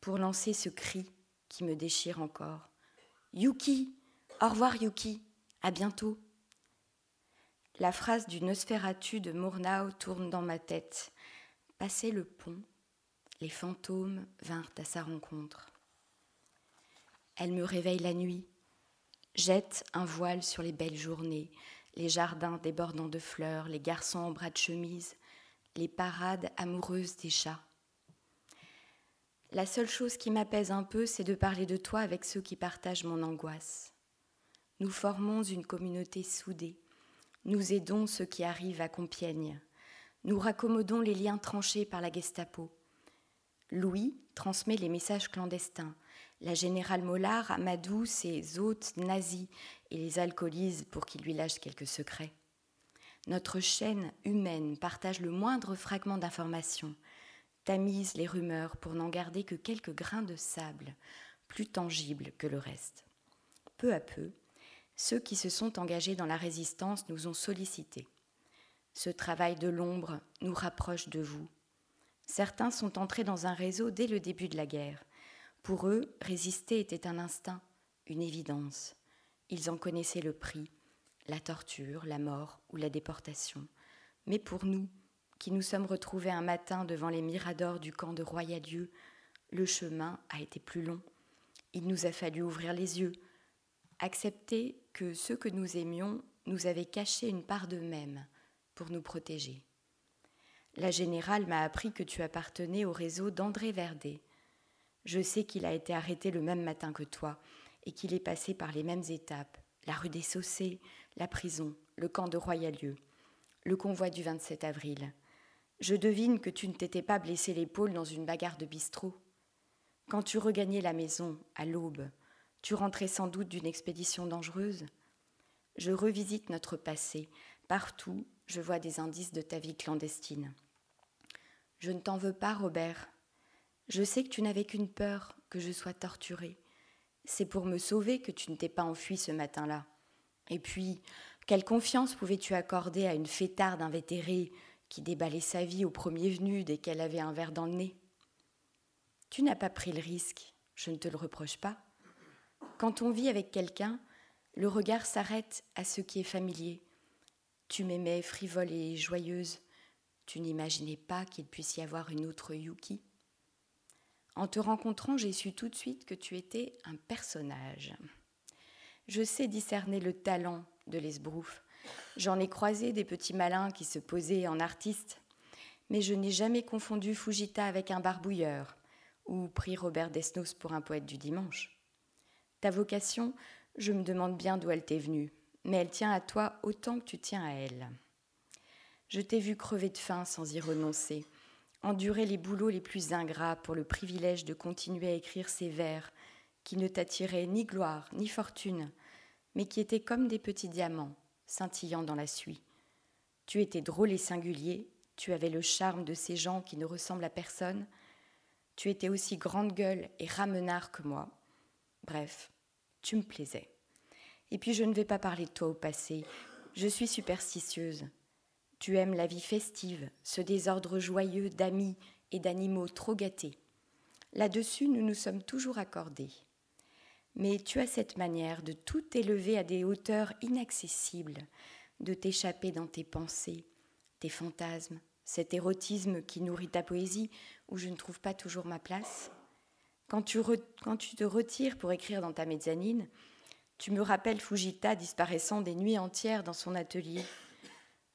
pour lancer ce cri qui me déchire encore. Yuki Au revoir Yuki À bientôt La phrase du Nosferatu de Murnau tourne dans ma tête. Passé le pont, les fantômes vinrent à sa rencontre. Elle me réveille la nuit, jette un voile sur les belles journées, les jardins débordant de fleurs, les garçons en bras de chemise, les parades amoureuses des chats. La seule chose qui m'apaise un peu, c'est de parler de toi avec ceux qui partagent mon angoisse. Nous formons une communauté soudée. Nous aidons ceux qui arrivent à Compiègne. Nous raccommodons les liens tranchés par la Gestapo. Louis transmet les messages clandestins. La générale Mollard amadoue ses hôtes nazis et les alcoolise pour qu'ils lui lâchent quelques secrets. Notre chaîne humaine partage le moindre fragment d'information, tamise les rumeurs pour n'en garder que quelques grains de sable, plus tangibles que le reste. Peu à peu, ceux qui se sont engagés dans la résistance nous ont sollicités. Ce travail de l'ombre nous rapproche de vous. Certains sont entrés dans un réseau dès le début de la guerre. Pour eux, résister était un instinct, une évidence. Ils en connaissaient le prix, la torture, la mort ou la déportation. Mais pour nous, qui nous sommes retrouvés un matin devant les miradors du camp de Royalieu, le chemin a été plus long. Il nous a fallu ouvrir les yeux, accepter que ceux que nous aimions nous avaient caché une part d'eux-mêmes pour nous protéger. La générale m'a appris que tu appartenais au réseau d'André Verdet. Je sais qu'il a été arrêté le même matin que toi et qu'il est passé par les mêmes étapes la rue des Saussés, la prison, le camp de Royalieu, le convoi du 27 avril. Je devine que tu ne t'étais pas blessé l'épaule dans une bagarre de bistrot. Quand tu regagnais la maison, à l'aube, tu rentrais sans doute d'une expédition dangereuse. Je revisite notre passé. Partout, je vois des indices de ta vie clandestine. Je ne t'en veux pas, Robert. Je sais que tu n'avais qu'une peur, que je sois torturée. C'est pour me sauver que tu ne t'es pas enfui ce matin-là. Et puis, quelle confiance pouvais-tu accorder à une fêtarde invétérée qui déballait sa vie au premier venu dès qu'elle avait un verre dans le nez? Tu n'as pas pris le risque, je ne te le reproche pas. Quand on vit avec quelqu'un, le regard s'arrête à ce qui est familier. Tu m'aimais frivole et joyeuse. Tu n'imaginais pas qu'il puisse y avoir une autre Yuki. En te rencontrant, j'ai su tout de suite que tu étais un personnage. Je sais discerner le talent de l'esbrouf. J'en ai croisé des petits malins qui se posaient en artistes, mais je n'ai jamais confondu Fujita avec un barbouilleur ou pris Robert Desnos pour un poète du dimanche. Ta vocation, je me demande bien d'où elle t'est venue, mais elle tient à toi autant que tu tiens à elle. Je t'ai vu crever de faim sans y renoncer, endurer les boulots les plus ingrats pour le privilège de continuer à écrire ces vers qui ne t'attiraient ni gloire ni fortune, mais qui étaient comme des petits diamants scintillant dans la suie. Tu étais drôle et singulier, tu avais le charme de ces gens qui ne ressemblent à personne, tu étais aussi grande gueule et ramenard que moi. Bref, tu me plaisais. Et puis je ne vais pas parler de toi au passé, je suis superstitieuse. Tu aimes la vie festive, ce désordre joyeux d'amis et d'animaux trop gâtés. Là-dessus, nous nous sommes toujours accordés. Mais tu as cette manière de tout élever à des hauteurs inaccessibles, de t'échapper dans tes pensées, tes fantasmes, cet érotisme qui nourrit ta poésie où je ne trouve pas toujours ma place. Quand tu, quand tu te retires pour écrire dans ta mezzanine, tu me rappelles Fujita disparaissant des nuits entières dans son atelier.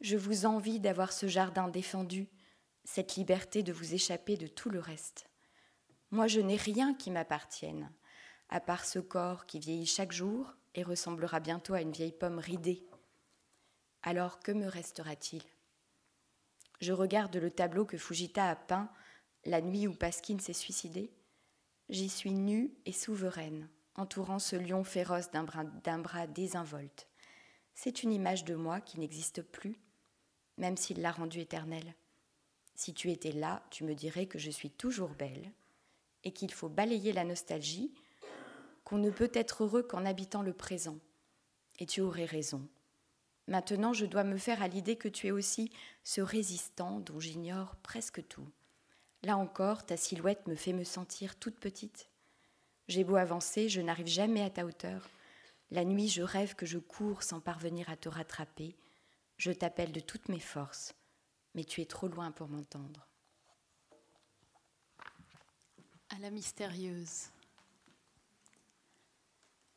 Je vous envie d'avoir ce jardin défendu, cette liberté de vous échapper de tout le reste. Moi, je n'ai rien qui m'appartienne, à part ce corps qui vieillit chaque jour et ressemblera bientôt à une vieille pomme ridée. Alors, que me restera-t-il? Je regarde le tableau que Fujita a peint la nuit où Pasquine s'est suicidé. J'y suis nue et souveraine, entourant ce lion féroce d'un bras, désinvolte. C'est une image de moi qui n'existe plus, même s'il l'a rendue éternelle. Si tu étais là, tu me dirais que je suis toujours belle et qu'il faut balayer la nostalgie, qu'on ne peut être heureux qu'en habitant le présent. Et tu aurais raison. Maintenant, je dois me faire à l'idée que tu es aussi ce résistant dont j'ignore presque tout. Là encore, ta silhouette me fait me sentir toute petite. J'ai beau avancer, je n'arrive jamais à ta hauteur. La nuit, je rêve que je cours sans parvenir à te rattraper. Je t'appelle de toutes mes forces, mais tu es trop loin pour m'entendre. À la mystérieuse.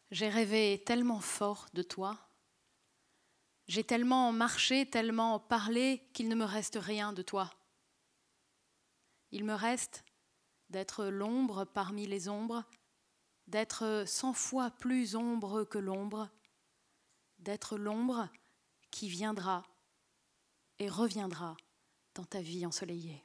J'ai rêvé tellement fort de toi. J'ai tellement marché, tellement parlé qu'il ne me reste rien de toi. Il me reste d'être l'ombre parmi les ombres, d'être cent fois plus ombre que l'ombre, d'être l'ombre qui viendra et reviendra dans ta vie ensoleillée.